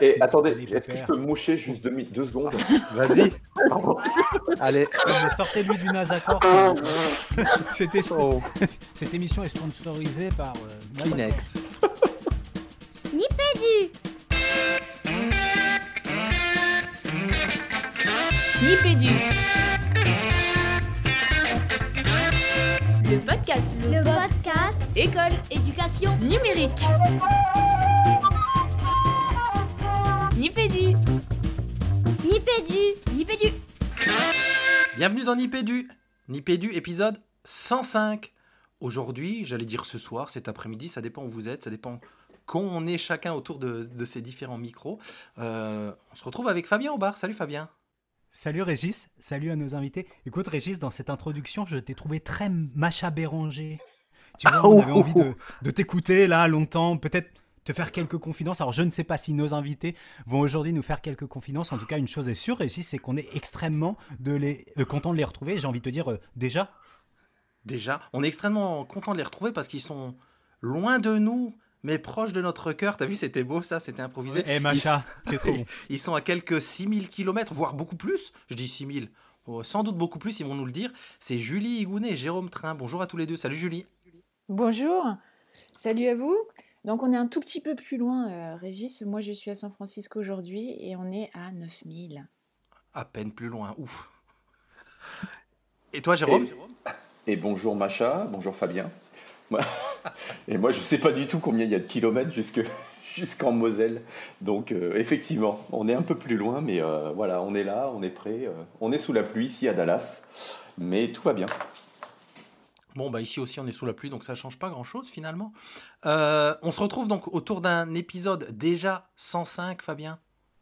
Et attendez, est-ce que je peux moucher juste deux, deux secondes Vas-y. Allez. Sortez-lui du Nasacor. Cette, es- Cette émission est sponsorisée par euh, Kleenex. Nipédu Nipédu. Le podcast. Le podcast École Éducation numérique. Nipédu. Nipédu Nipédu Bienvenue dans Nipédu. Nipédu, épisode 105. Aujourd'hui, j'allais dire ce soir, cet après-midi, ça dépend où vous êtes, ça dépend quand on est chacun autour de, de ces différents micros. Euh, on se retrouve avec Fabien Aubard. Salut Fabien. Salut Régis, salut à nos invités. Écoute Régis, dans cette introduction, je t'ai trouvé très Macha Béranger. Tu vois, on avait envie de, de t'écouter là longtemps, peut-être te faire quelques confidences. Alors je ne sais pas si nos invités vont aujourd'hui nous faire quelques confidences. En tout cas, une chose est sûre, Régis, c'est qu'on est extrêmement de les, euh, content de les retrouver. J'ai envie de te dire euh, déjà. Déjà, on est extrêmement content de les retrouver parce qu'ils sont loin de nous, mais proches de notre cœur. T'as vu, c'était beau ça, c'était improvisé. Eh Macha, t'es trop bon. Ils sont à quelques 6000 km, voire beaucoup plus. Je dis 6000. Oh, sans doute beaucoup plus, ils vont nous le dire. C'est Julie Higounet et Jérôme Train. Bonjour à tous les deux. Salut Julie. Bonjour, salut à vous. Donc on est un tout petit peu plus loin, euh, Régis. Moi je suis à San Francisco aujourd'hui et on est à 9000. À peine plus loin, ouf. Et toi Jérôme? Et bonjour Macha, bonjour Fabien. Et moi, je sais pas du tout combien il y a de kilomètres jusque jusqu'en Moselle. Donc, euh, effectivement, on est un peu plus loin, mais euh, voilà, on est là, on est prêt. euh, on est sous la pluie ici à Dallas, mais tout va bien. Bon, bah ici aussi on est sous la pluie, donc ça change pas grand-chose finalement. Euh, on se retrouve donc autour d'un épisode déjà 105, Fabien.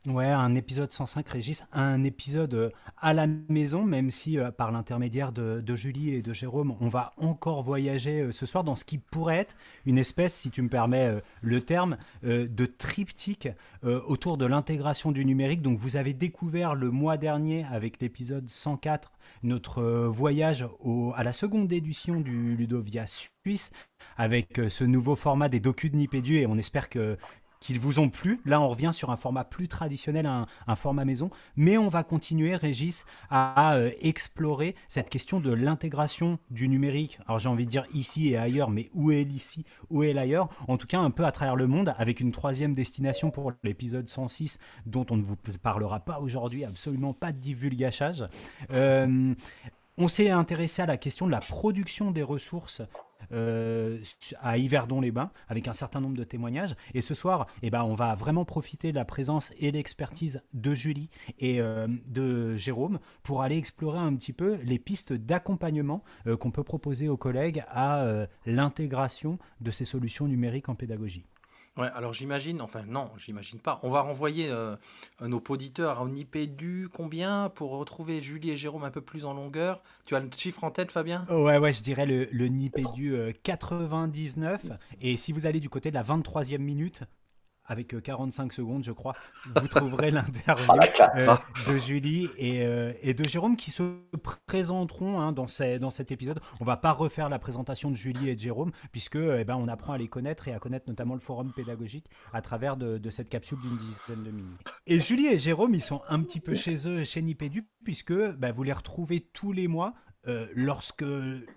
Ouais, un épisode 105, Régis, un épisode euh, à la maison, même si euh, par l'intermédiaire de, Julie et de Jérôme, on va encore voyager ce soir dans ce qui pourrait être une espèce, si tu me permets le terme, de triptyque autour de l'intégration du numérique. Donc vous avez découvert le mois dernier avec l'épisode 104 notre euh, voyage au- à la seconde édition du Ludovia Suisse avec euh, ce nouveau format des docus de Nipédu et on espère que qu'ils vous ont plu. Là, on revient sur un format plus traditionnel, un, format maison, mais on va continuer, Régis, à, euh, explorer cette question de l'intégration du numérique. Alors, j'ai envie de dire ici et ailleurs, mais où est l'ici, où est l'ailleurs? En tout cas, un peu à travers le monde, avec une troisième destination pour l'épisode 106, dont on ne vous parlera pas aujourd'hui, absolument pas de divulgachage. Euh, on s'est intéressé à la question de la production des ressources euh, à Yverdon-les-Bains avec un certain nombre de témoignages. Et ce soir, eh ben, on va vraiment profiter de la présence et l'expertise de Julie et euh, de Jérôme pour aller explorer un petit peu les pistes d'accompagnement euh, qu'on peut proposer aux collègues à l'intégration de ces solutions numériques en pédagogie. Ouais, alors j'imagine, enfin non, j'imagine pas. On va renvoyer euh, nos auditeurs à Nipédu, combien pour retrouver Julie et Jérôme un peu plus en longueur? Tu as le chiffre en tête, Fabien? Ouais, ouais, je dirais le, le Nipédu euh, 99. Et si vous allez du côté de la 23e minute, avec euh, 45 secondes, je crois, vous trouverez l'interview Ah, euh, de Julie et, euh, et de Jérôme qui se présenteront hein, dans, ces- dans cet épisode. On va pas refaire la présentation de Julie et de Jérôme, puisque eh ben, on apprend à les connaître et à connaître notamment le forum pédagogique à travers de, de cette capsule d'une dizaine de minutes. Et Julie et Jérôme, ils sont un petit peu chez eux, chez Nipédu, puisque bah, vous les retrouvez tous les mois. Euh, lorsque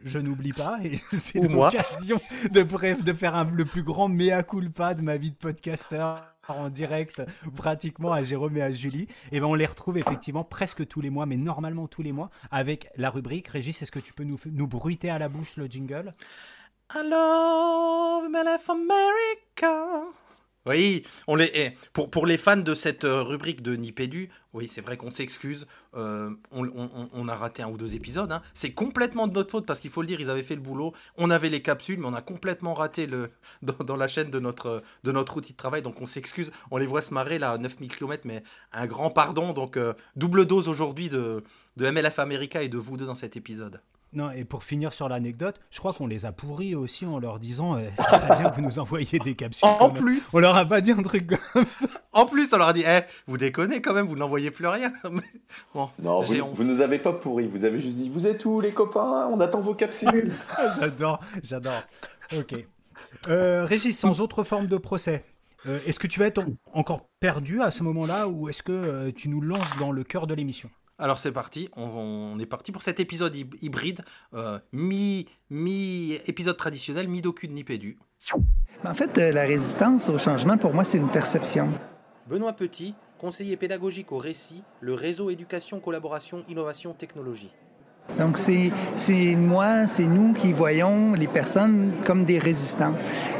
je n'oublie pas, et c'est l'occasion de, bref, de faire un- le plus grand mea culpa de ma vie de podcasteur en direct pratiquement à Jérôme et à Julie, et ben on les retrouve effectivement presque tous les mois, mais normalement tous les mois, avec la rubrique. Régis, est-ce que tu peux nous, nous bruiter à la bouche le jingle? I love America. Oui, eh, pour, les fans de cette euh, rubrique de Nipédu, oui, c'est vrai qu'on s'excuse. euh, on, a raté un ou deux épisodes. hein. C'est complètement de notre faute parce qu'il faut le dire, ils avaient fait le boulot. On avait les capsules, mais on a complètement raté le, dans, dans la chaîne de notre, de notre outil de travail. Donc on s'excuse. On les voit se marrer là à 9000 km, mais un grand pardon. Donc euh, double dose aujourd'hui de, de MLF America et de vous deux dans cet épisode. Non, et pour finir sur l'anecdote, je crois qu'on les a pourris aussi en leur disant euh, ça serait bien que vous nous envoyiez des capsules. En plus, On leur a pas dit un truc comme ça. En plus, on leur a dit, eh, vous déconnez quand même, vous n'envoyez plus rien. Mais bon, Non, vous, vous nous avez pas pourri. Vous avez juste dit, vous êtes où les copains? On attend vos capsules. J'adore, j'adore. Ok. Euh, Régis, sans autre forme de procès, Euh, est-ce que tu vas être encore perdu à ce moment-là ou est-ce que euh, tu nous lances dans le cœur de l'émission? Alors c'est parti, on, est parti pour cet épisode hybride, euh, mi, mi épisode traditionnel, mi docu de Nipédu. En fait, la résistance au changement, pour moi, c'est une perception. Benoît Petit, conseiller pédagogique au récit, le réseau éducation, collaboration, innovation, technologie. Donc c'est moi, c'est nous qui voyons les personnes comme des résistants.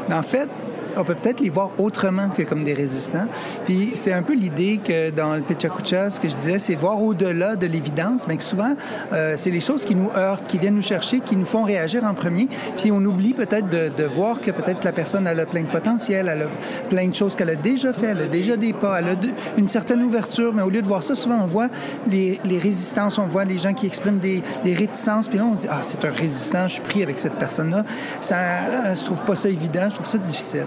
Mais en fait, on peut peut-être les voir autrement que comme des résistants. Puis c'est un peu l'idée que dans le Pichakucha, ce que je disais, c'est voir au-delà de l'évidence, mais que souvent, euh, c'est les choses qui nous heurtent, qui viennent nous chercher, qui nous font réagir en premier. Puis on oublie peut-être de, de, voir que peut-être la personne elle a plein de potentiel, elle a plein de choses qu'elle a déjà fait, elle a déjà des pas, elle a une certaine ouverture, mais au lieu de voir ça, souvent on voit les, les résistances, on voit les gens qui expriment des, des, réticences, puis là on se dit, ah, c'est un résistant, je suis pris avec cette personne-là. Ça, je trouve pas ça évident, je trouve ça difficile.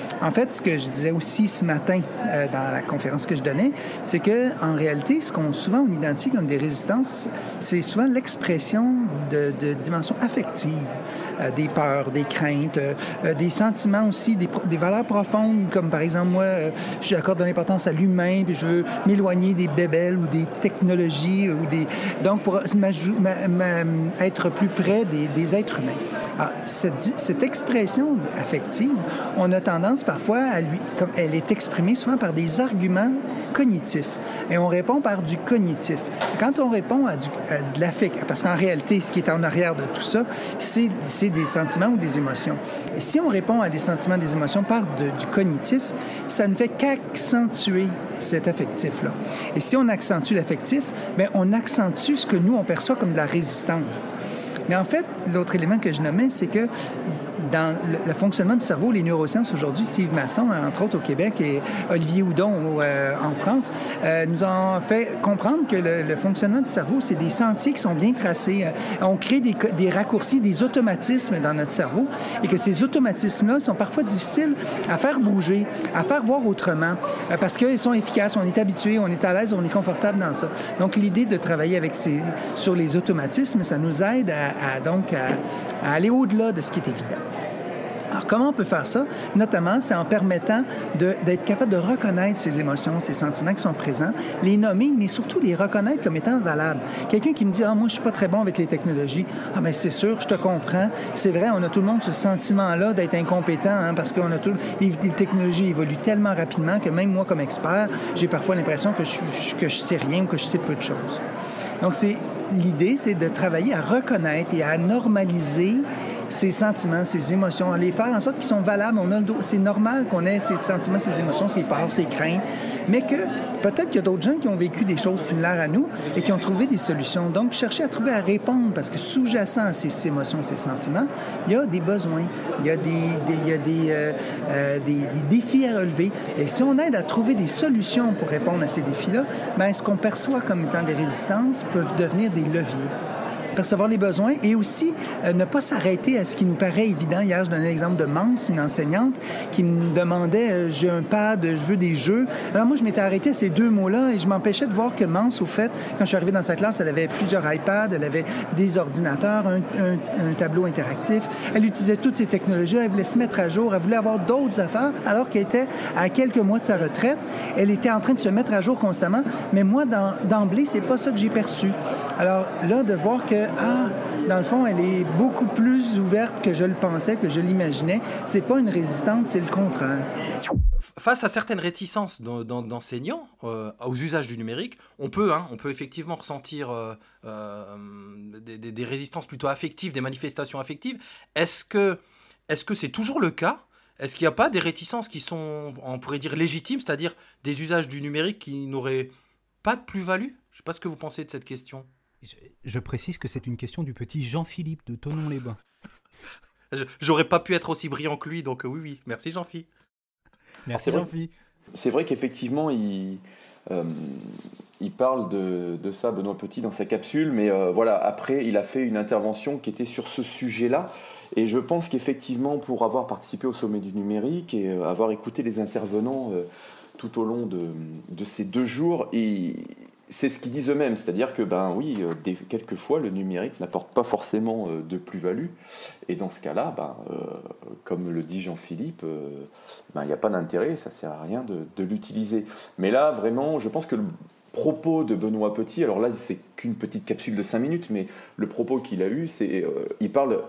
En fait, ce que je disais aussi ce matin euh, dans la conférence que je donnais, c'est que en réalité, ce qu'on souvent on identifie comme des résistances, c'est souvent l'expression de, de dimensions affectives, euh, des peurs, des craintes, euh, des sentiments aussi, des, des, valeurs profondes, comme par exemple moi, j'accorde de l'importance à l'humain, puis je veux m'éloigner des bébelles ou des technologies ou des donc pour être plus près des, des êtres humains. Alors, cette, cette expression affective, on a tendance parfois, elle est exprimée souvent par des arguments cognitifs. Et on répond par du cognitif. Quand on répond à, de l'affect, parce qu'en réalité, ce qui est en arrière de tout ça, c'est, des sentiments ou des émotions. Et si on répond à des sentiments, des émotions par du cognitif, ça ne fait qu'accentuer cet affectif-là. Et si on accentue l'affectif, bien, on accentue ce que nous, on perçoit comme de la résistance. Mais en fait, l'autre élément que je nommais, c'est que dans le, fonctionnement du cerveau, les neurosciences aujourd'hui, Steve Masson, entre autres au Québec, et Olivier Houdon euh, en France, euh, nous ont fait comprendre que le, fonctionnement du cerveau, c'est des sentiers qui sont bien tracés. Euh, on crée des, des, raccourcis, des automatismes dans notre cerveau, et que ces automatismes-là sont parfois difficiles à faire bouger, à faire voir autrement, parce qu'ils sont efficaces, on est habitué, on est à l'aise, on est confortable dans ça. Donc l'idée de travailler avec ces, sur les automatismes, ça nous aide à, donc à aller au-delà de ce qui est évident. Alors, comment on peut faire ça? Notamment, c'est en permettant d'être capable de reconnaître ces émotions, ces sentiments qui sont présents, les nommer, mais surtout les reconnaître comme étant valables. Quelqu'un qui me dit, ah, moi, je suis pas très bon avec les technologies. Ah, mais c'est sûr, je te comprends. C'est vrai, on a tout le monde ce sentiment-là d'être incompétent, hein, parce qu'on a tout, les, technologies évoluent tellement rapidement que même moi, comme expert, j'ai parfois l'impression que je, que je sais rien ou que je sais peu de choses. Donc, c'est l'idée, c'est de travailler à reconnaître et à normaliser ces sentiments, ces émotions, les faire en sorte qu'ils sont valables. On a c'est normal qu'on ait ces sentiments, ces émotions, ces peurs, ces craintes, mais que peut-être qu'il y a d'autres gens qui ont vécu des choses similaires à nous et qui ont trouvé des solutions. Donc, chercher à trouver à répondre, parce que sous-jacent à ces émotions, ces sentiments, il y a des besoins, il y a des, il y a euh, euh, des, des, défis à relever. Et si on aide à trouver des solutions pour répondre à ces défis-là, bien, ce qu'on perçoit comme étant des résistances peuvent devenir des leviers percevoir les besoins et aussi euh, ne pas s'arrêter à ce qui nous paraît évident. Hier, je donnais l'exemple de Mance, une enseignante, qui me demandait euh, j'ai un pad, je veux des jeux. Alors moi, je m'étais arrêté à ces deux mots-là et je m'empêchais de voir que Mance, au fait, quand je suis arrivé dans sa classe, elle avait plusieurs iPads, elle avait des ordinateurs, un, un, tableau interactif. Elle utilisait toutes ces technologies, elle voulait se mettre à jour, elle voulait avoir d'autres affaires, alors qu'elle était à quelques mois de sa retraite. Elle était en train de se mettre à jour constamment, mais moi, d'emblée, c'est pas ça que j'ai perçu. Alors là, de voir que ah, dans le fond, elle est beaucoup plus ouverte que je le pensais, que je l'imaginais. C'est pas une résistante, c'est le contraire. Face à certaines réticences d'enseignants euh, aux usages du numérique, on peut, hein, on peut effectivement ressentir euh, euh, des, résistances plutôt affectives, des manifestations affectives. Est-ce que est-ce que c'est toujours le cas? Est-ce qu'il n'y a pas des réticences qui sont, on pourrait dire, légitimes, c'est-à-dire des usages du numérique qui n'auraient pas de plus-value? Je ne sais pas ce que vous pensez de cette question. Je, précise que c'est une question du petit Jean-Philippe de Tonon-les-Bains. J'aurais pas pu être aussi brillant que lui, donc euh, oui, oui. Merci Jean-Philippe. Merci Jean-Philippe. C'est vrai qu'effectivement, il, euh, il parle de, de, ça, Benoît Petit, dans sa capsule, mais euh, voilà, après, il a fait une intervention qui était sur ce sujet-là. Et je pense qu'effectivement, pour avoir participé au sommet du numérique et avoir écouté les intervenants tout au long de, de, ces deux jours, il, c'est ce qu'ils disent eux-mêmes, c'est-à-dire que ben oui, euh, quelquefois le numérique n'apporte pas forcément euh, de plus-value, et dans ce cas-là, ben, euh, comme le dit Jean-Philippe, ben, il n'y a pas d'intérêt, ça sert à rien de, de l'utiliser. Mais là, vraiment, je pense que le propos de Benoît Petit, alors là, c'est qu'une petite capsule de 5 minutes, mais le propos qu'il a eu, c'est, il parle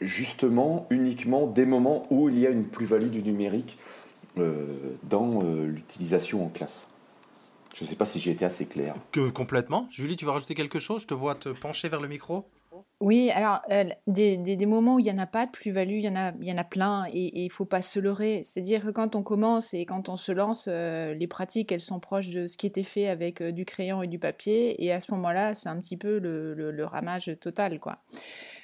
justement uniquement des moments où il y a une plus-value du numérique dans l'utilisation en classe. Je ne sais pas si j'ai été assez clair. Que, complètement. Julie, tu veux rajouter quelque chose? Je te vois te pencher vers le micro. Oui, alors euh, des, des, moments où il n'y en a pas de plus-value, il y, en a, il y en a plein et il ne faut pas se leurrer. C'est-à-dire que quand on commence et quand on se lance, euh, les pratiques, elles sont proches de ce qui était fait avec euh, du crayon et du papier et à ce moment-là, c'est un petit peu le, le, ramage total. quoi.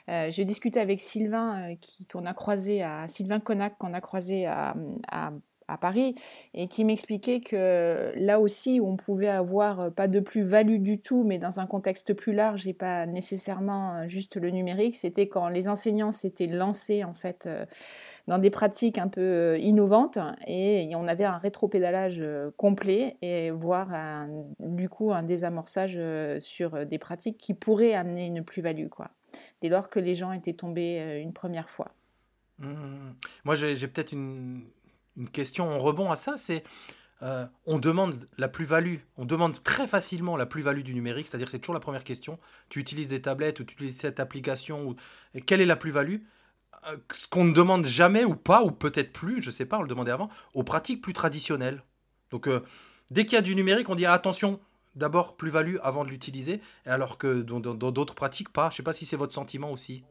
J'ai discuté avec Sylvain, qui, qu'on a croisé à Sylvain Connac, qu'on a croisé à, à à Paris et qui m'expliquait que là aussi on pouvait avoir euh, pas de plus-value du tout, mais dans un contexte plus large et pas nécessairement euh, juste le numérique, c'était quand les enseignants s'étaient lancés en fait euh, dans des pratiques un peu innovantes et on avait un rétropédalage complet et voire du coup un désamorçage sur des pratiques qui pourraient amener une plus-value quoi dès lors que les gens étaient tombés une première fois. Mmh, mmh, mmh. Moi j'ai peut-être une, une question en rebond à ça, c'est euh, on demande la plus-value, on demande très facilement la plus-value du numérique, c'est-à-dire c'est toujours la première question. Tu utilises des tablettes ou tu utilises cette application, ou, quelle est la plus-value euh, Ce qu'on ne demande jamais ou pas, ou peut-être plus, je ne sais pas, on le demandait avant, aux pratiques plus traditionnelles. Donc euh, dès qu'il y a du numérique, on dit attention, d'abord plus-value avant de l'utiliser, alors que dans d'autres pratiques, pas. Je ne sais pas si c'est votre sentiment aussi.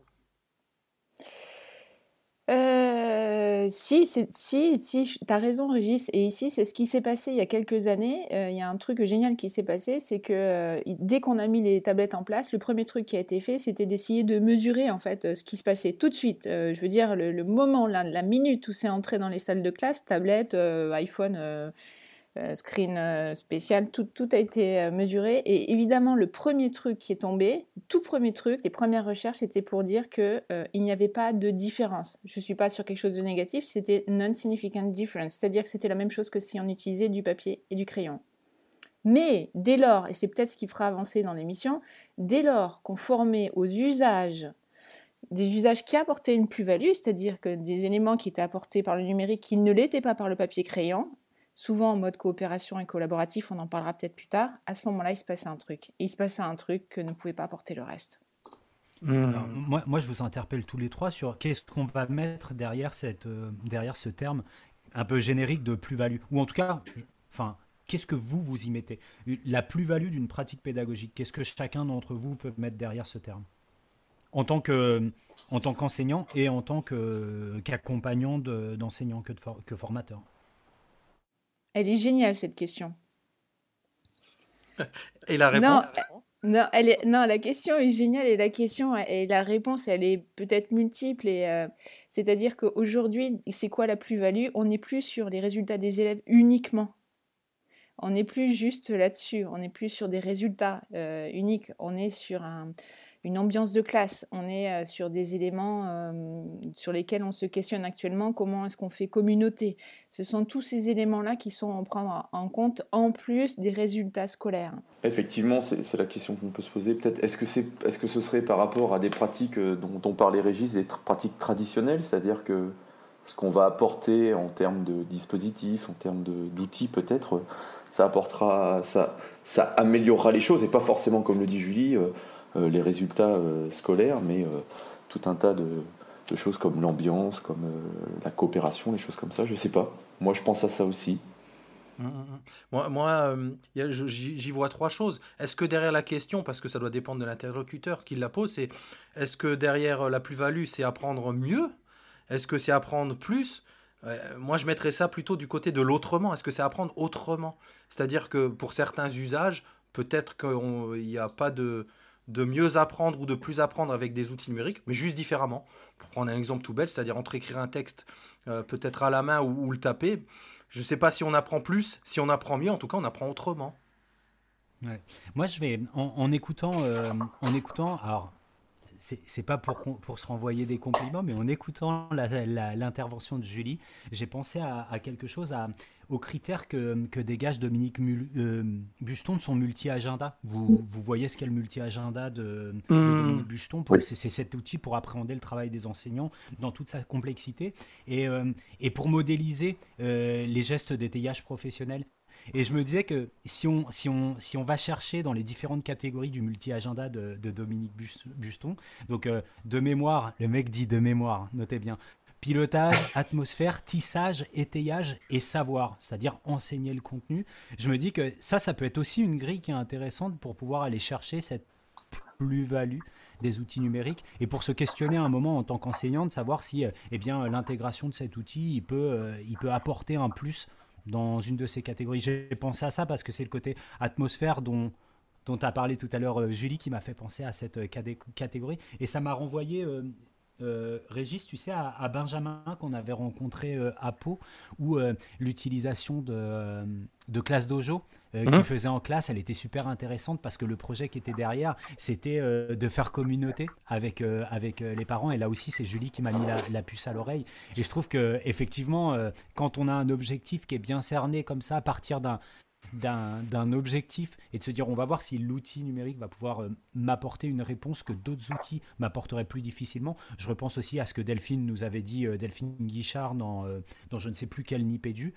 Si, si, si, tu as raison, Régis. Et ici, c'est ce qui s'est passé il y a quelques années. Euh, il y a un truc génial qui s'est passé, c'est que euh, dès qu'on a mis les tablettes en place, le premier truc qui a été fait, c'était d'essayer de mesurer en fait ce qui se passait tout de suite. je veux dire, le, moment, la, la, minute où c'est entré dans les salles de classe, tablette, iPhone euh, screen euh, spécial, tout, a été euh, mesuré. Et évidemment, le premier truc qui est tombé, tout premier truc, les premières recherches, c'était pour dire qu'il il n'y avait pas de différence. Je ne suis pas sur quelque chose de négatif, c'était non-significant difference, c'est-à-dire que c'était la même chose que si on utilisait du papier et du crayon. Mais dès lors, et c'est peut-être ce qui fera avancer dans l'émission, dès lors qu'on formait aux usages des usages qui apportaient une plus-value, c'est-à-dire que des éléments qui étaient apportés par le numérique qui ne l'étaient pas par le papier crayon, souvent en mode coopération et collaboratif, on en parlera peut-être plus tard, à ce moment-là, il se passait un truc. Et il se passait un truc que ne pouvait pas apporter le reste. Hmm. moi, moi, je vous interpelle tous les trois sur qu'est-ce qu'on va mettre derrière, cette, euh, derrière ce terme un peu générique de plus-value. Ou en tout cas, enfin, qu'est-ce que vous, vous y mettez? La plus-value d'une pratique pédagogique, qu'est-ce que chacun d'entre vous peut mettre derrière ce terme? En tant que en tant qu'enseignant et en tant qu'accompagnant d'enseignant que, que formateur elle est géniale, cette question. Et la réponse? non, elle est, non, la question est géniale et la question et la réponse, elle est peut-être multiple. Et euh, c'est-à-dire qu'aujourd'hui, c'est quoi la plus-value? On n'est plus sur les résultats des élèves uniquement. On n'est plus juste là-dessus. On n'est plus sur des résultats euh, uniques. On est sur un, une ambiance de classe. On est euh, sur des éléments euh, sur lesquels on se questionne actuellement. Comment est-ce qu'on fait communauté? Ce sont tous ces éléments-là qui sont à prendre en compte en plus des résultats scolaires. Effectivement, c'est la question qu'on peut se poser. Peut-être est-ce que, c'est, est-ce que ce serait par rapport à des pratiques euh, dont on parlait Régis, des pratiques traditionnelles, c'est-à-dire que ce qu'on va apporter en termes de dispositifs, en termes d'outils peut-être, ça apportera, ça, améliorera les choses et pas forcément comme le dit Julie les résultats euh, scolaires, mais euh, tout un tas de, choses comme l'ambiance, comme la coopération, les choses comme ça. Je sais pas. Moi, je pense à ça aussi. Mmh, mmh, mmh. Moi, moi j'y vois trois choses. Est-ce que derrière la question, parce que ça doit dépendre de l'interlocuteur qui la pose, c'est est-ce que derrière la plus-value, c'est apprendre mieux? Est-ce que c'est apprendre plus? Moi, je mettrais ça plutôt du côté de l'autrement. Est-ce que c'est apprendre autrement? C'est-à-dire que pour certains usages, peut-être qu'il n'y a pas de, de mieux apprendre ou de plus apprendre avec des outils numériques, mais juste différemment. Pour prendre un exemple tout bête, c'est-à-dire entre écrire un texte euh, peut-être à la main ou, le taper, je ne sais pas si on apprend plus, si on apprend mieux, en tout cas on apprend autrement. Moi je vais, en, écoutant, euh, en écoutant, alors c'est pas pour, pour se renvoyer des compliments, mais en écoutant l'intervention de Julie, j'ai pensé à, quelque chose, à, aux critères que, que dégage Dominique Mul- euh, Buston de son multi-agenda. Vous, vous voyez ce qu'est le multi-agenda de, de Hmm. Dominique Buston Oui. C'est cet outil pour appréhender le travail des enseignants dans toute sa complexité et, euh, et pour modéliser euh, les gestes d'étayage professionnel. Et je me disais que si on, si on, si on va chercher dans les différentes catégories du multi-agenda de, de Dominique Bus- Buston, donc euh, de mémoire, le mec dit de mémoire, notez bien, pilotage, atmosphère, tissage, étayage et savoir, c'est-à-dire enseigner le contenu, je me dis que ça, ça peut être aussi une grille qui est intéressante pour pouvoir aller chercher cette plus-value des outils numériques et pour se questionner un moment en tant qu'enseignant de savoir si euh, eh bien l'intégration de cet outil il peut, euh, il peut apporter un plus dans une de ces catégories. J'ai pensé à ça parce que c'est le côté atmosphère dont dont as parlé tout à l'heure, euh, Julie, qui m'a fait penser à cette euh, catégorie. Et ça m'a renvoyé, euh, euh, Régis, tu sais, à, Benjamin qu'on avait rencontré à Pau, où l'utilisation de, de classe dojo euh, qu'il faisait en classe, elle était super intéressante parce que le projet qui était derrière, c'était euh, de faire communauté avec, euh, avec euh, les parents. Et là aussi, c'est Julie qui m'a mis la, la puce à l'oreille. Et je trouve que effectivement, quand on a un objectif qui est bien cerné comme ça, à partir d'un d'un d'un objectif et de se dire on va voir si l'outil numérique va pouvoir euh, m'apporter une réponse que d'autres outils m'apporteraient plus difficilement. Je repense aussi à ce que Delphine nous avait dit, euh, Delphine Guichard, dans, euh, dans je ne sais plus quel Nipédu.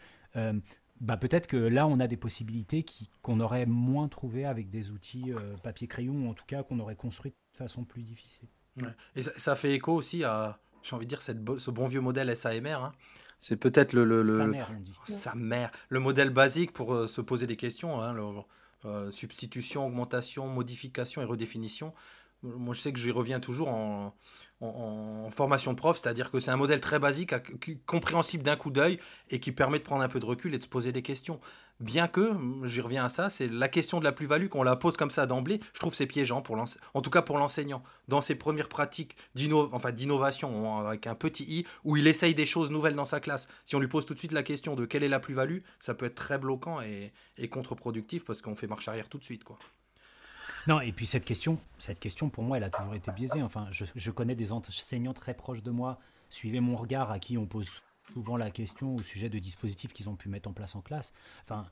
Bah peut-être que là, on a des possibilités qui- qu'on aurait moins trouvées avec des outils euh, papier-crayon, ou en tout cas qu'on aurait construit de façon plus difficile. Ouais. Et ça, ça fait écho aussi à, j'ai envie de dire, cette ce bon vieux modèle SAMR. hein. C'est peut-être le, le, le- Sa mère, on dit. Sa mère. Le modèle basique pour euh, se poser des questions. hein, le- euh, substitution, augmentation, modification et redéfinition. Moi, je sais que j'y reviens toujours en, formation de prof, c'est-à-dire que c'est un modèle très basique, compréhensible d'un coup d'œil et qui permet de prendre un peu de recul et de se poser des questions. Bien que, j'y reviens à ça, c'est la question de la plus-value, qu'on la pose comme ça d'emblée, je trouve c'est piégeant, pour en tout cas pour l'enseignant. Dans ses premières pratiques d'innovation, avec un petit i, où il essaye des choses nouvelles dans sa classe, si on lui pose tout de suite la question de quelle est la plus-value, ça peut être très bloquant et, et contre-productif parce qu'on fait marche arrière tout de suite. quoi. Non, et puis cette question, cette question pour moi, elle a toujours été biaisée. Enfin, je, connais des enseignants très proches de moi. Suivez mon regard à qui on pose souvent la question au sujet de dispositifs qu'ils ont pu mettre en place en classe. Enfin,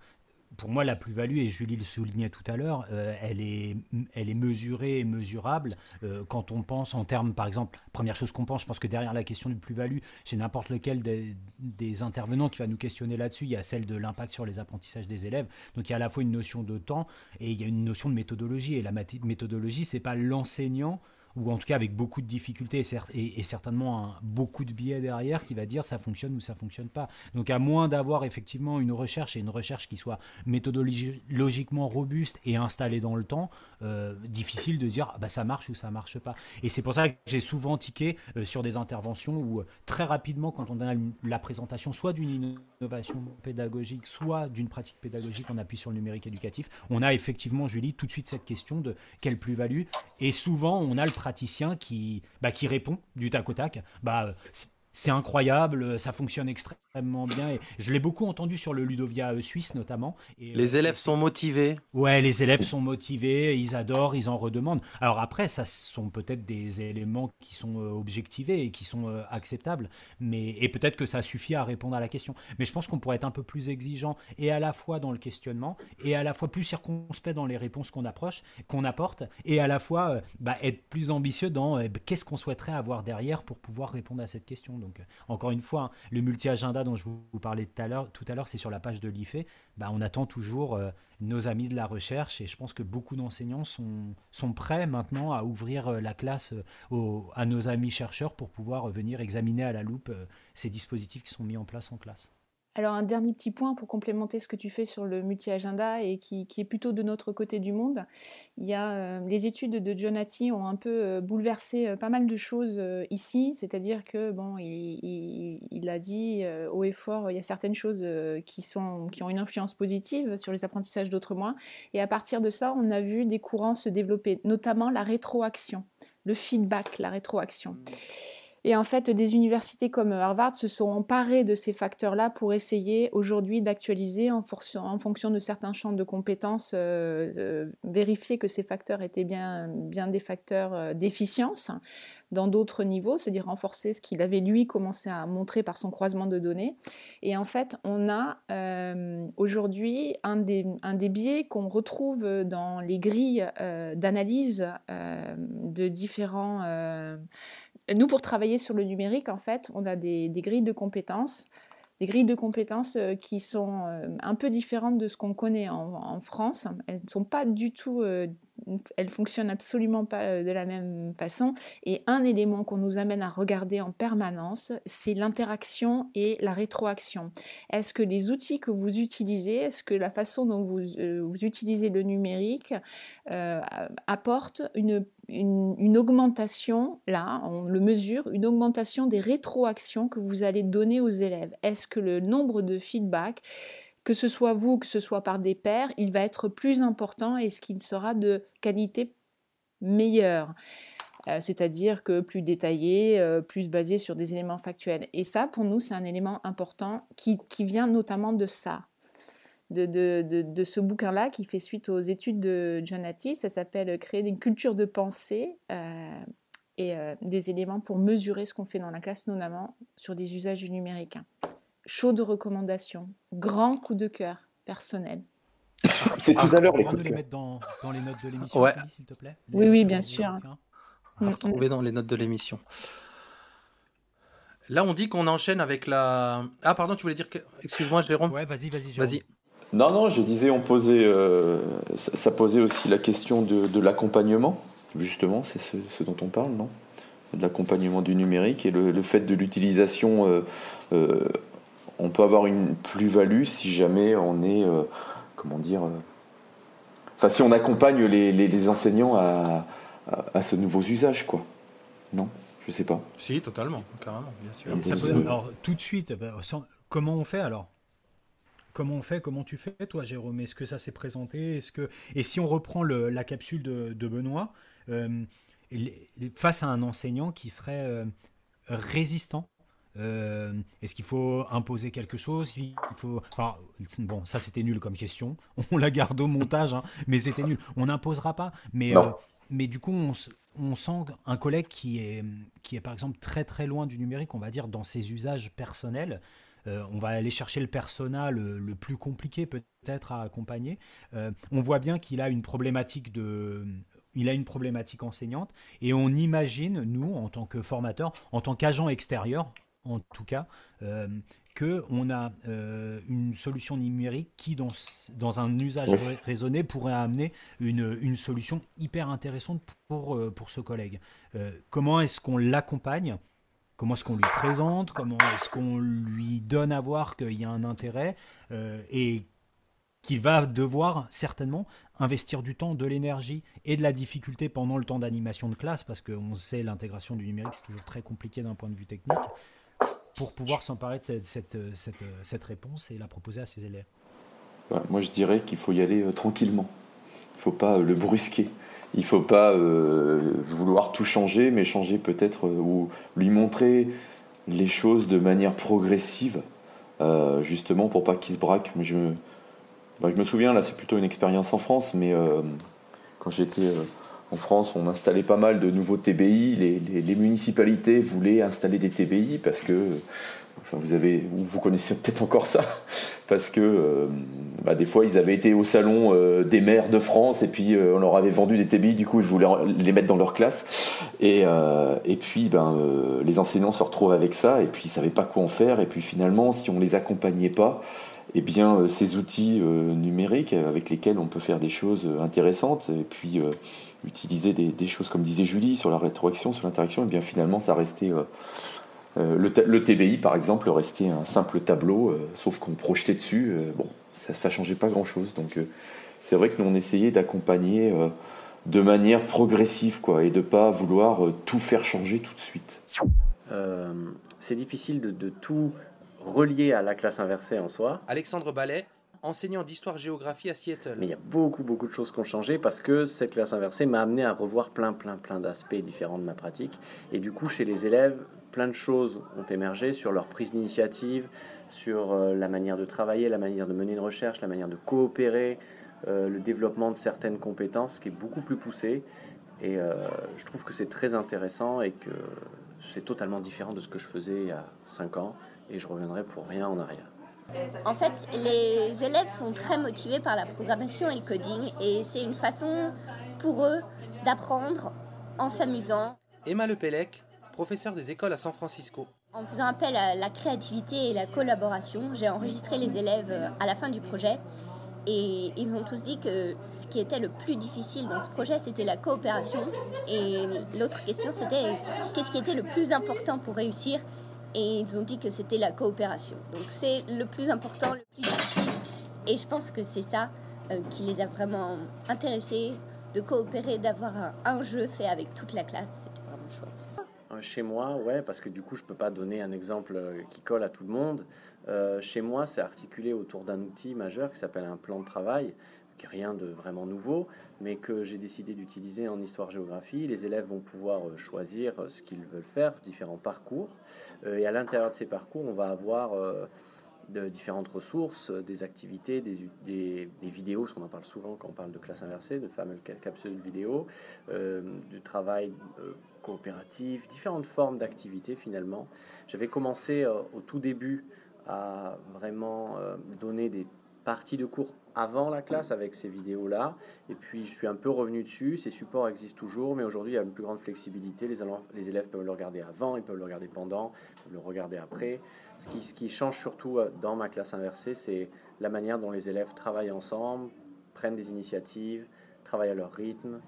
pour moi, la plus-value, et Julie le soulignait tout à l'heure, euh, elle, est, elle est mesurée et mesurable euh, quand on pense en termes, par exemple, première chose qu'on pense, je pense que derrière la question de plus-value, chez n'importe lequel des, des intervenants qui va nous questionner là-dessus, il y a celle de l'impact sur les apprentissages des élèves. Donc il y a à la fois une notion de temps et il y a une notion de méthodologie. Et la méthodologie, c'est pas l'enseignant ou en tout cas avec beaucoup de difficultés et, cer- et- et certainement beaucoup de biais derrière qui va dire ça fonctionne ou ça fonctionne pas. Donc à moins d'avoir effectivement une recherche et une recherche qui soit méthodologiquement robuste et installée dans le temps, euh, difficile de dire ah bah ça marche ou ça marche pas. Et c'est pour ça que j'ai souvent tiqué euh, sur des interventions où euh, très rapidement quand on a la présentation soit d'une innovation pédagogique, soit d'une pratique pédagogique, on appuie sur le numérique éducatif, on a effectivement Julie tout de suite cette question de quelle plus-value et souvent, on a le praticien qui, bah, qui répond du tac au tac. Bah, c'est- incroyable, ça fonctionne extrêmement bien. Et je l'ai beaucoup entendu sur le Ludovia euh, suisse notamment. Et, Les euh, élèves sont motivés. Ouais, les élèves sont motivés, ils adorent, ils en redemandent. Alors après, ça sont peut-être des éléments qui sont euh, objectivés et qui sont euh, acceptables, mais et peut-être que ça suffit à répondre à la question. Mais je pense qu'on pourrait être un peu plus exigeant et à la fois dans le questionnement et à la fois plus circonspect dans les réponses qu'on approche, qu'on apporte, et à la fois euh, bah, être plus ambitieux dans euh, qu'est-ce qu'on souhaiterait avoir derrière pour pouvoir répondre à cette question. Donc euh, encore une fois, hein, le multi-agenda dont je vous parlais tout à l'heure, c'est sur la page de l'IFE. Bah, on attend toujours euh, nos amis de la recherche et je pense que beaucoup d'enseignants sont, prêts maintenant à ouvrir euh, la classe à nos amis chercheurs pour pouvoir venir examiner à la loupe ces dispositifs qui sont mis en place en classe. Alors un dernier petit point pour complémenter ce que tu fais sur le multi-agenda et qui, est plutôt de notre côté du monde. Il y a euh, les études de Jonati ont un peu euh, bouleversé euh, pas mal de choses ici, c'est-à-dire que bon, il, a dit haut et fort, il y a certaines choses qui sont qui ont une influence positive sur les apprentissages d'autres moins. Et à partir de ça, on a vu des courants se développer, notamment la rétroaction, le feedback, la rétroaction. Et en fait, des universités comme Harvard se sont emparées de ces facteurs-là pour essayer aujourd'hui d'actualiser en, en, fonction de certains champs de compétences, euh, euh, vérifier que ces facteurs étaient bien, bien des facteurs euh, d'efficience dans d'autres niveaux, c'est-à-dire renforcer ce qu'il avait lui commencé à montrer par son croisement de données. Et en fait, on a aujourd'hui un des, un des biais qu'on retrouve dans les grilles d'analyse de différents nous, pour travailler sur le numérique, en fait, on a des, grilles de compétences, des grilles de compétences euh, qui sont euh, un peu différentes de ce qu'on connaît en, France. Elles ne sont pas du tout elle fonctionne absolument pas euh, de la même façon. Et un élément qu'on nous amène à regarder en permanence, c'est l'interaction et la rétroaction. Est-ce que les outils que vous utilisez, est-ce que la façon dont vous, euh, utilisez le numérique euh, apporte une, une, augmentation, là, on le mesure, une augmentation des rétroactions que vous allez donner aux élèves? Est-ce que le nombre de feedback que ce soit vous, que ce soit par des pairs, il va être plus important et ce qui sera de qualité meilleure. Euh, c'est-à-dire que plus détaillé, euh, plus basé sur des éléments factuels. Et ça, pour nous, c'est un élément important qui, vient notamment de ça, de, de, ce bouquin-là qui fait suite aux études de John Hattie. Ça s'appelle Créer une culture de pensée euh, et des éléments pour mesurer ce qu'on fait dans la classe, notamment sur des usages du numérique chaud de recommandation, grand coup de cœur personnel. C'est tout à l'heure les coups de, les mettre dans, dans, les notes de l'émission, ouais. s'il te plaît. oui, oui, bien sûr. On va retrouver dans les notes de l'émission. Là, on dit qu'on enchaîne avec la. Ah, pardon, tu voulais dire que. Excuse-moi, Jérôme. Ouais, vas-y, vas-y. Vas-y. Non, non, je disais, on posait, euh, ça, posait aussi la question de, de l'accompagnement. Justement, c'est ce, dont on parle, non? De l'accompagnement du numérique et le, le fait de l'utilisation euh, euh, on peut avoir une plus-value si jamais on est, euh, comment dire, euh, enfin si on accompagne les, enseignants à, ce nouveau usage, quoi. Non, je sais pas. Si, totalement, carrément, bien sûr. alors tout de suite, bah, comment on fait alors? Comment on fait? Comment tu fais, toi, Jérôme? Est-ce que ça s'est présenté? Est-ce que et si on reprend la capsule de, Benoît, euh, face à un enseignant qui serait résistant euh, est-ce qu'il faut imposer quelque chose? Il faut. bon, ça c'était nul comme question. On la garde au montage, hein, mais c'était nul. On n'imposera pas. Mais, euh, mais du coup, on, on, sent un collègue qui est, qui est par exemple très très loin du numérique, on va dire, dans ses usages personnels. Euh, on va aller chercher le persona le, plus compliqué peut-être à accompagner. on voit bien qu'il a une problématique de, il a une problématique enseignante et on imagine, nous, en tant que formateurs, en tant qu'agents extérieurs, en tout cas, euh, qu'on a euh, une solution numérique qui, dans, dans un usage raisonné, pourrait amener une, une, solution hyper intéressante pour, euh, pour ce collègue. Euh, comment est-ce qu'on l'accompagne? Comment est-ce qu'on lui présente? Comment est-ce qu'on lui donne à voir qu'il y a un intérêt et qu'il va devoir certainement investir du temps, de l'énergie et de la difficulté pendant le temps d'animation de classe, parce qu'on sait l'intégration du numérique, c'est toujours très compliqué d'un point de vue technique pour pouvoir s'emparer de cette, cette, cette, réponse et la proposer à ses élèves Moi, je dirais qu'il faut y aller euh, tranquillement. Il ne faut pas euh, le brusquer. Il ne faut pas euh, vouloir tout changer, mais changer peut-être ou lui montrer les choses de manière progressive, justement pour pas qu'il se braque. Bah, je me souviens, là, c'est plutôt une expérience en France, mais quand j'étais en France, on installait pas mal de nouveaux TBI. Les, municipalités voulaient installer des TBI parce que, vous avez, vous connaissez peut-être encore ça, parce que euh, bah, des fois ils avaient été au salon euh, des maires de France et puis euh, on leur avait vendu des TBI. Du coup, ils voulaient les mettre dans leur classe. Et, puis, ben, les enseignants se retrouvent avec ça et puis ils savaient pas quoi en faire. Et puis finalement, si on les accompagnait pas, eh bien, ces outils numériques avec lesquels on peut faire des choses intéressantes et puis utiliser des, choses comme disait Julie sur la rétroaction, sur l'interaction, et bien finalement ça restait euh, euh, le, TBI par exemple restait un simple tableau, euh, sauf qu'on projetait dessus, bon, ça, ça changeait pas grand chose. Donc c'est vrai que nous on essayait d'accompagner de manière progressive quoi, et de pas vouloir tout faire changer tout de suite. c'est difficile de, de tout relier à la classe inversée en soi. Alexandre Ballet, enseignant d'histoire-géographie à Seattle. Mais il y a beaucoup, beaucoup de choses qui ont changé parce que cette classe inversée m'a amené à revoir plein, plein, plein d'aspects différents de ma pratique. Et du coup, chez les élèves, plein de choses ont émergé sur leur prise d'initiative, sur euh, la manière de travailler, la manière de mener une recherche, la manière de coopérer, euh, le développement de certaines compétences qui est beaucoup plus poussé. Et euh, je trouve que c'est très intéressant et que c'est totalement différent de ce que je faisais il y a 5 ans et je reviendrai pour rien en arrière. En fait, les élèves sont très motivés par la programmation et le coding et c'est une façon pour eux d'apprendre en s'amusant. Emma Lepellec, professeure des écoles à San Francisco. En faisant appel à la créativité et la collaboration, j'ai enregistré les élèves à la fin du projet et ils ont tous dit que ce qui était le plus difficile dans ce projet, c'était la coopération. Et l'autre question, c'était qu'est-ce qui était le plus important pour réussir Et ils ont dit que c'était la coopération. Donc c'est le plus important, le plus difficile. Et je pense que c'est ça euh, qui les a vraiment intéressés, de coopérer, d'avoir un, jeu fait avec toute la classe. C'était vraiment chouette. Euh, Chez moi, ouais, parce que du coup, je peux pas donner un exemple euh, qui colle à tout le monde. Chez moi, c'est articulé autour d'un outil majeur qui s'appelle un plan de travail, rien de vraiment nouveau, mais que j'ai décidé d'utiliser en histoire-géographie. Les élèves vont pouvoir euh, choisir euh, ce qu'ils veulent faire, différents parcours, Euh, et à l'intérieur de ces parcours, on va avoir de différentes ressources, des activités, des, vidéos, parce qu'on en parle souvent quand on parle de classe inversée, de fameuses ca- capsules vidéo, du travail coopératif, différentes formes d'activités finalement. J'avais commencé au tout début à vraiment donner des parties de cours avant la classe avec ces vidéos-là. Et puis je suis un peu revenu dessus. Ces supports existent toujours, mais aujourd'hui il y a une plus grande flexibilité. Les, élèves- peuvent le regarder avant, ils peuvent le regarder pendant, ils peuvent le regarder après. Ce qui, change surtout euh, dans ma classe inversée, c'est la manière dont les élèves travaillent ensemble, prennent des initiatives, travaillent à leur rythme.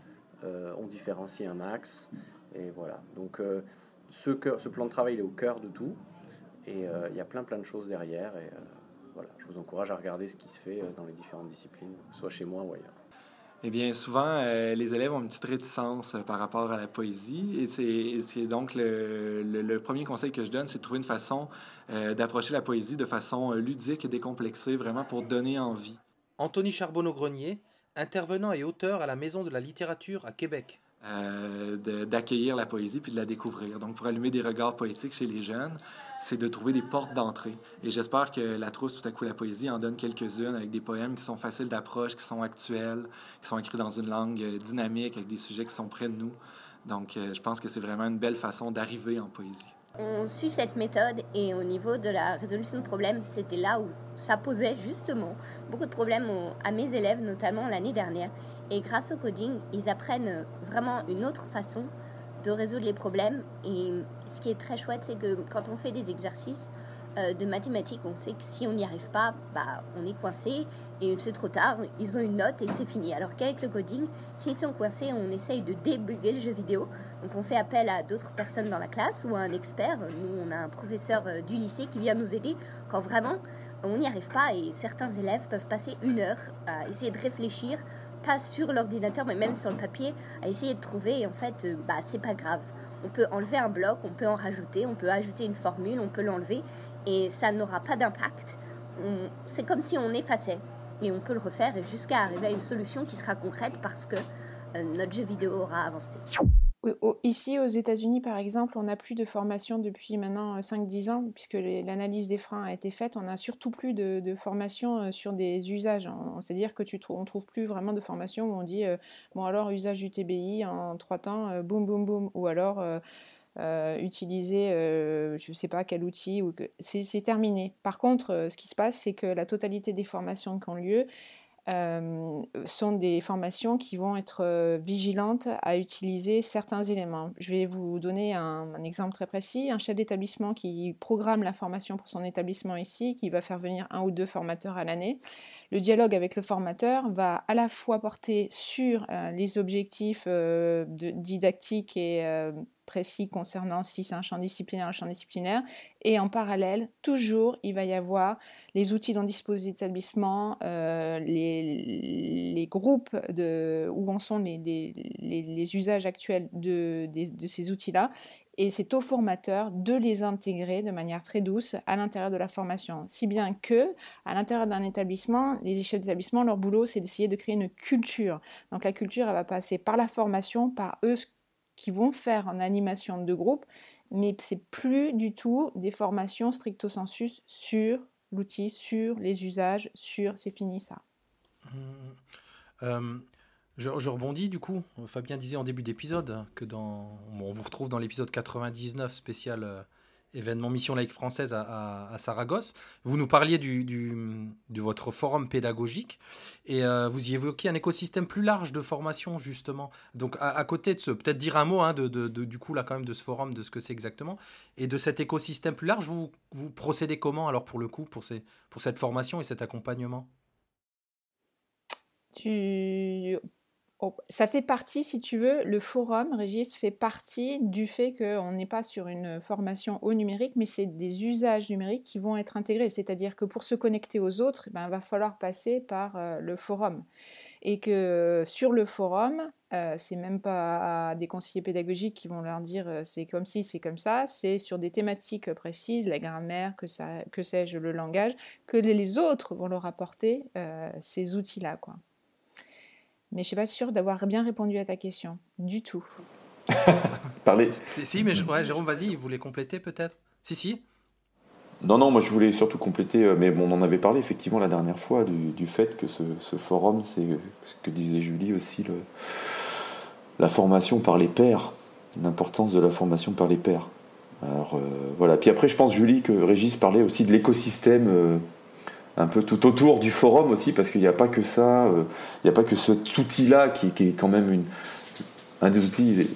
Euh, on différencie un max. Et voilà. Donc euh, ce, cœur- ce plan de travail il est au cœur de tout. Et euh, il y a plein plein de choses derrière. Et voilà, je vous encourage à regarder ce qui se fait euh, dans les différentes disciplines, soit chez moi ou ailleurs. Eh bien, souvent, euh, les élèves ont une petite réticence euh, par rapport à la poésie. Et c'est, donc le, le- le premier conseil que je donne, c'est de trouver une façon euh, d'approcher la poésie de façon ludique et décomplexée, vraiment pour donner envie. Anthony Charbonneau-Grenier, intervenant et auteur à la Maison de la littérature à Québec. Euh, d'accueillir la poésie puis de la découvrir. Donc, pour allumer des regards poétiques chez les jeunes, c'est de trouver des portes d'entrée. Et j'espère que la trousse Tout à coup la poésie en donne quelques-unes avec des poèmes qui sont faciles d'approche, qui sont actuels, qui sont écrits dans une langue euh, dynamique, avec des sujets qui sont près de nous. Donc, euh, je pense que c'est vraiment une belle façon d'arriver en poésie. On suit cette méthode et au niveau de la résolution de problèmes, c'était là où ça posait justement beaucoup de problèmes à mes élèves, notamment l'année dernière. Et grâce au coding, ils apprennent vraiment une autre façon de résoudre les problèmes. Et ce qui est très chouette, c'est que quand on fait des exercices euh, de mathématiques, on sait que si on n'y arrive pas, bah, on est coincé et c'est trop tard, ils ont une note et c'est fini. Alors qu'avec le coding, s'ils sont coincés, on essaye de débugger le jeu vidéo. Donc on fait appel à d'autres personnes dans la classe ou à un expert. Nous, on a un professeur euh, du lycée qui vient nous aider quand vraiment on n'y arrive pas et certains élèves peuvent passer une heure à essayer de réfléchir, pas sur l'ordinateur mais même sur le papier, à essayer de trouver et en fait, euh, bah, c'est pas grave. On peut enlever un bloc, on peut en rajouter, on peut ajouter une formule, on peut l'enlever et ça n'aura pas d'impact. C'est comme si on effaçait et on peut le refaire jusqu'à arriver à une solution qui sera concrète parce que euh, notre jeu vidéo aura avancé. Ici, aux États-Unis, par exemple, on n'a plus de formation depuis maintenant euh, 5-10 ans, puisque l'analyse des freins a été faite. On n'a surtout plus de, formation euh, sur des usages. C'est-à-dire que tu on trouve plus vraiment de formation où on dit euh, bon alors usage du TBI en trois temps, euh, boum boum boum, ou alors euh, euh, utiliser euh, je sais pas quel outil ou que c'est terminé. Par contre, euh, ce qui se passe, c'est que la totalité des formations qui ont lieu euh, sont des formations qui vont être euh, vigilantes à utiliser certains éléments. Je vais vous donner un, exemple très précis. Un chef d'établissement qui programme la formation pour son établissement ici, qui va faire venir un ou deux formateurs à l'année. Le dialogue avec le formateur va à la fois porter sur euh, les objectifs didactiques et précis concernant si c'est un champ disciplinaire, un champ disciplinaire, et en parallèle, toujours, il va y avoir les outils dont dispose l'établissement, euh, les, les groupes de, où en sont les, les, les- usages actuels de, de ces outils-là. Et c'est au formateur de les intégrer de manière très douce à l'intérieur de la formation. Si bien que, à l'intérieur d'un établissement, les chefs d'établissement, leur boulot, c'est d'essayer de créer une culture. Donc la culture, elle va passer par la formation, par eux qui vont faire en animation de groupe, mais c'est plus du tout des formations stricto sensus sur l'outil, sur les usages, sur c'est fini ça. Mmh. Euh, je, rebondis du coup. Fabien disait en début d'épisode que dans, on vous retrouve dans l'épisode 99 spécial euh, événement Mission laïque française à, Saragosse. Vous nous parliez du, du- de votre forum pédagogique et euh, vous y évoquiez un écosystème plus large de formation justement. Donc à, à côté de ce, peut-être dire un mot hein, de, de- de- du coup là quand même de ce forum, de ce que c'est exactement et de cet écosystème plus large. Vous, vous procédez comment alors pour le coup pour, ces, pour cette formation et cet accompagnement? Tu... ça fait partie, si tu veux, le forum, Régis, fait partie du fait qu'on n'est pas sur une formation au numérique, mais c'est des usages numériques qui vont être intégrés. C'est-à-dire que pour se connecter aux autres, il va falloir passer par euh, le forum. Et que sur le forum, euh, c'est même pas des conseillers pédagogiques qui vont leur dire euh, c'est comme ci, c'est comme ça, c'est sur des thématiques précises, la grammaire, que, sais-je, le langage, que les- autres vont leur apporter euh, ces outils-là. Mais je ne suis pas sûre d'avoir bien répondu à ta question. Du tout. Parler. Si, si, mais je- ouais, Jérôme, vas-y, vous voulez compléter peut-être Si, si. Non, non, moi je voulais surtout compléter, euh, mais bon, on en avait parlé effectivement la dernière fois du, du fait que ce, ce forum, c'est euh, ce que disait Julie aussi, le- la formation par les pairs, l'importance de la formation par les pairs. Alors euh, voilà. Puis après, je pense, Julie, que Régis parlait aussi de l'écosystème euh, un peu tout autour du forum aussi, parce qu'il n'y a pas que ça, euh, il n'y a pas que cet outil-là qui, qui est quand même une, un des outils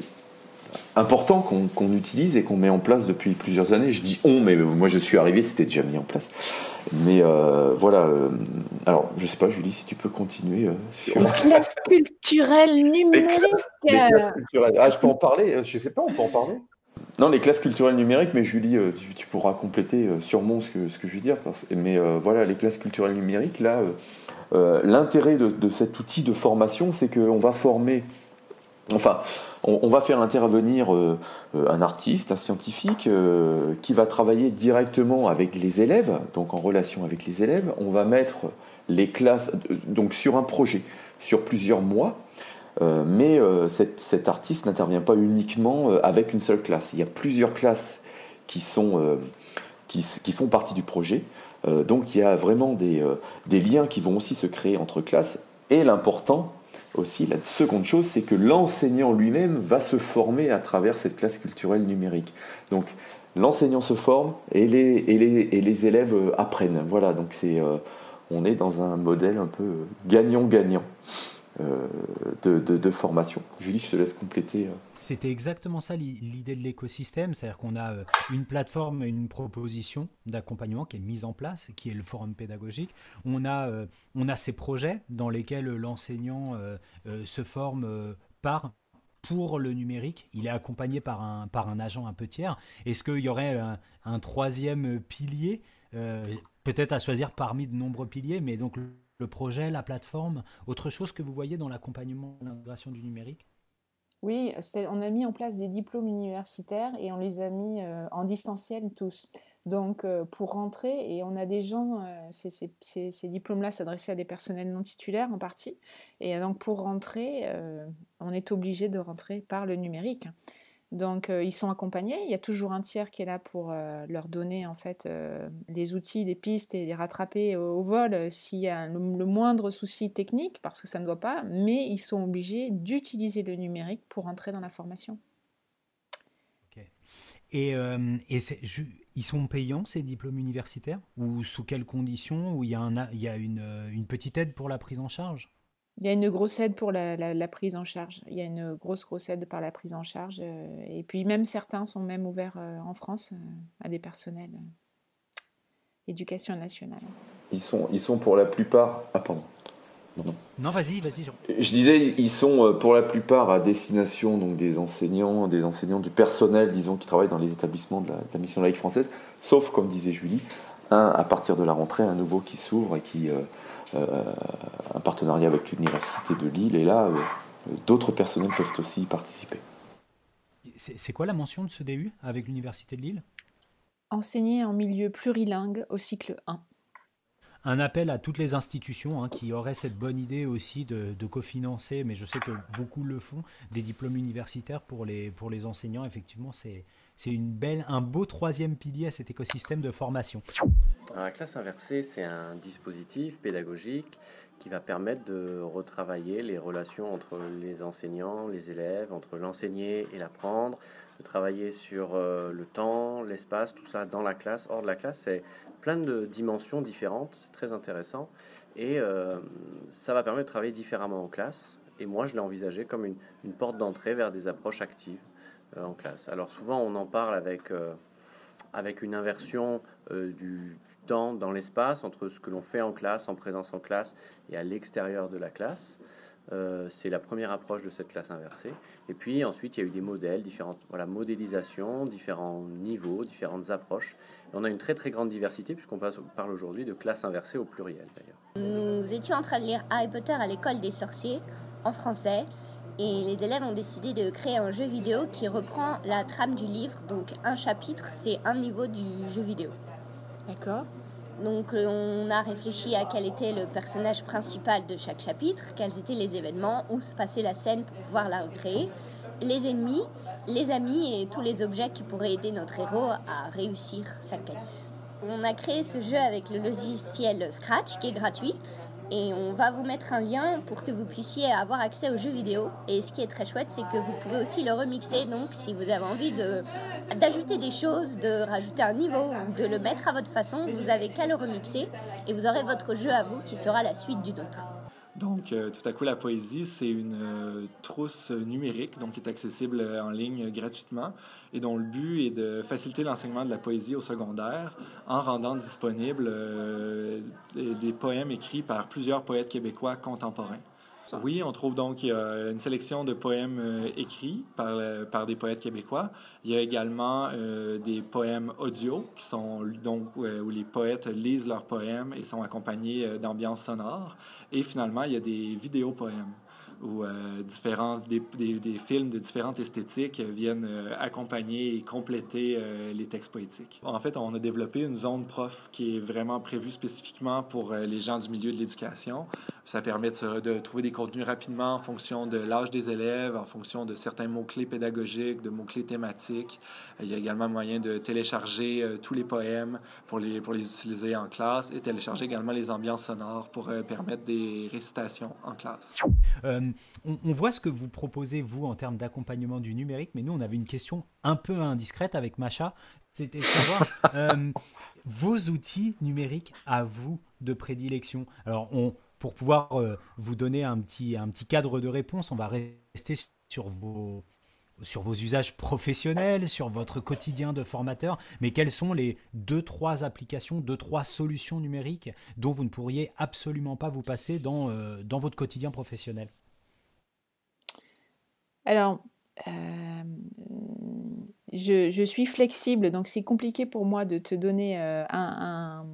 importants qu'on qu'on utilise et qu'on met en place depuis plusieurs années. Je dis on, mais moi je suis arrivé, c'était déjà mis en place. Mais euh, voilà. euh, alors, je sais pas, Julie, si tu peux continuer euh, sur Les classes culturelles les numériques. classes, les classes culturelles. Ah, je peux en parler Je sais pas, on peut en parler Non, les classes culturelles numériques, mais Julie, euh, tu, pourras compléter euh, sûrement ce que, je vais dire. mais euh, voilà, les classes culturelles numériques, là, l'intérêt de, cet outil de formation, c'est qu'on va former. Enfin, on, va faire intervenir un artiste, un scientifique, qui va travailler directement avec les élèves, donc en relation avec les élèves. On va mettre les classes donc sur un projet, sur plusieurs mois. Euh, mais euh, cet, artiste n'intervient pas uniquement euh, avec une seule classe. Il y a plusieurs classes qui, sont, qui, font partie du projet. Donc il y a vraiment des, des liens qui vont aussi se créer entre classes. Et l'important aussi, la seconde chose, c'est que l'enseignant lui-même va se former à travers cette classe culturelle numérique. Donc l'enseignant se forme et les, et les, et les élèves apprennent. Voilà, donc c'est, on est dans un modèle un peu gagnant-gagnant de, de- formation. Julie, je te laisse compléter. euh. C'était exactement ça l'i- l'idée de l'écosystème, c'est-à-dire qu'on a euh, une plateforme, une proposition d'accompagnement qui est mise en place, qui est le forum pédagogique. On a, euh, on a ces projets dans lesquels l'enseignant euh, euh, se forme euh, par pour le numérique, il est accompagné par un, par un agent un peu tiers. Est-ce qu'il y aurait un, troisième pilier, euh, peut-être à choisir parmi de nombreux piliers, mais donc le, projet, la plateforme, autre chose que vous voyez dans l'accompagnement, l'intégration du numérique? Oui, on a mis en place des diplômes universitaires et on les a mis euh, en distanciel tous. Donc, euh, pour rentrer, et on a des gens, euh, ces, diplômes-là s'adressaient à des personnels non titulaires en partie. Et donc, pour rentrer, on est obligé de rentrer par le numérique. Donc, euh, ils sont accompagnés. Il y a toujours un tiers qui est là pour euh, leur donner en fait euh, les outils, les pistes et les rattraper au, vol s'il y a le, moindre souci technique, parce que ça ne doit pas. Mais ils sont obligés d'utiliser le numérique pour entrer dans la formation. Et, ils sont payants ces diplômes universitaires? Ou sous quelles conditions? Ou il y a, un, il une petite aide pour la prise en charge? Il y a une grosse aide pour la, la- la prise en charge. Il y a une grosse, grosse aide par la prise en charge. euh, et puis même certains sont même ouverts euh, en France euh, à des personnels éducation nationale. Ils sont, ils sont pour la plupart. Ah, pardon. Non, non. Non, vas-y, vas-y. Jean. Je disais, ils sont pour la plupart à destination donc des enseignants, des enseignants du personnel, disons, qui travaillent dans les établissements de la, de la mission laïque française, sauf, comme disait Julie, un à partir de la rentrée, un nouveau qui s'ouvre et qui euh, un partenariat avec l'université de Lille. Et là, euh, d'autres personnels peuvent aussi y participer. C'est c'est quoi la mention de ce DU avec l'Université de Lille? Enseigner en milieu plurilingue au cycle 1. Un appel à toutes les institutions hein, qui auraient cette bonne idée aussi de, de cofinancer, mais je sais que beaucoup le font, des diplômes universitaires pour les, pour les enseignants. Effectivement, c'est c'est une belle, un beau troisième pilier à cet écosystème de formation. la classe inversée, c'est un dispositif pédagogique qui va permettre de retravailler les relations entre les enseignants, les élèves, entre l'enseigner et l'apprendre, de travailler sur euh, le temps, l'espace, tout ça dans la classe, hors de la classe. C'est plein de dimensions différentes, c'est très intéressant. Et euh, ça va permettre de travailler différemment en classe. Et moi, je l'ai envisagé comme une, porte d'entrée vers des approches actives en classe. Alors souvent, on en parle avec, avec une inversion du, temps dans l'espace entre ce que l'on fait en classe, en présence en classe et à l'extérieur de la classe. Euh, c'est la première approche de cette classe inversée. Et puis ensuite, il y a eu des modèles, différentes voilà, modélisations, différents niveaux, différentes approches. on a une très très grande diversité puisqu'on parle aujourd'hui de classe inversée au pluriel d'ailleurs. Nous étions en train de lire Harry Potter à l'école des sorciers en français. Et les élèves ont décidé de créer un jeu vidéo qui reprend la trame du livre. Donc un chapitre, c'est un niveau du jeu vidéo. D'accord. Donc euh, on a réfléchi à quel était le personnage principal de chaque chapitre, quels étaient les événements, où se passait la scène pour pouvoir la recréer, les ennemis, les amis et tous les objets qui pourraient aider notre héros à réussir sa quête. On a créé ce jeu avec le logiciel Scratch qui est gratuit et on va vous mettre un lien pour que vous puissiez avoir accès aux jeux vidéo. Et ce qui est très chouette, c'est que vous pouvez aussi le remixer. Donc, si vous avez envie d'ajouter des choses, de rajouter un niveau ou de le mettre à votre façon, vous avez qu'à le remixer et vous aurez votre jeu à vous qui sera la suite du nôtre. Donc, euh, tout à coup, la poésie, c'est une euh, trousse numérique, donc qui est accessible euh, en ligne gratuitement et dont le but est de faciliter l'enseignement de la poésie au secondaire en rendant disponibles des poèmes écrits par plusieurs poètes québécois contemporains. Oui, on trouve donc une sélection de poèmes écrits par, par des poètes québécois. Il y a également des poèmes audio qui sont donc où les poètes lisent leurs poèmes et sont accompagnés d'ambiances sonores. Et finalement, il y a des vidéos poèmes où euh, des, des, films de différentes esthétiques viennent euh, accompagner et compléter euh, les textes poétiques. En fait, on a développé une zone prof qui est vraiment prévue spécifiquement pour les gens du milieu de l'éducation. Ça permet de, de, trouver des contenus rapidement en fonction de l'âge des élèves, en fonction de certains mots-clés pédagogiques, de mots-clés thématiques. Il y a également moyen de télécharger tous les poèmes pour les, pour les utiliser en classe et télécharger également les ambiances sonores pour permettre des récitations en classe. Euh, on, voit ce que vous proposez, vous, en termes d'accompagnement du numérique, mais nous, on avait une question un peu indiscrète avec Macha. C'était savoir euh, vos outils numériques à vous de prédilection. Alors, on, pour pouvoir euh, vous donner un petit, un petit cadre de réponse, on va rester sur vos, sur vos usages professionnels, sur votre quotidien de formateur, mais quelles sont les deux, trois applications, deux, trois solutions numériques dont vous ne pourriez absolument pas vous passer dans, dans votre quotidien professionnel? Alors, euh, je, suis flexible, donc c'est compliqué pour moi de te donner euh, un,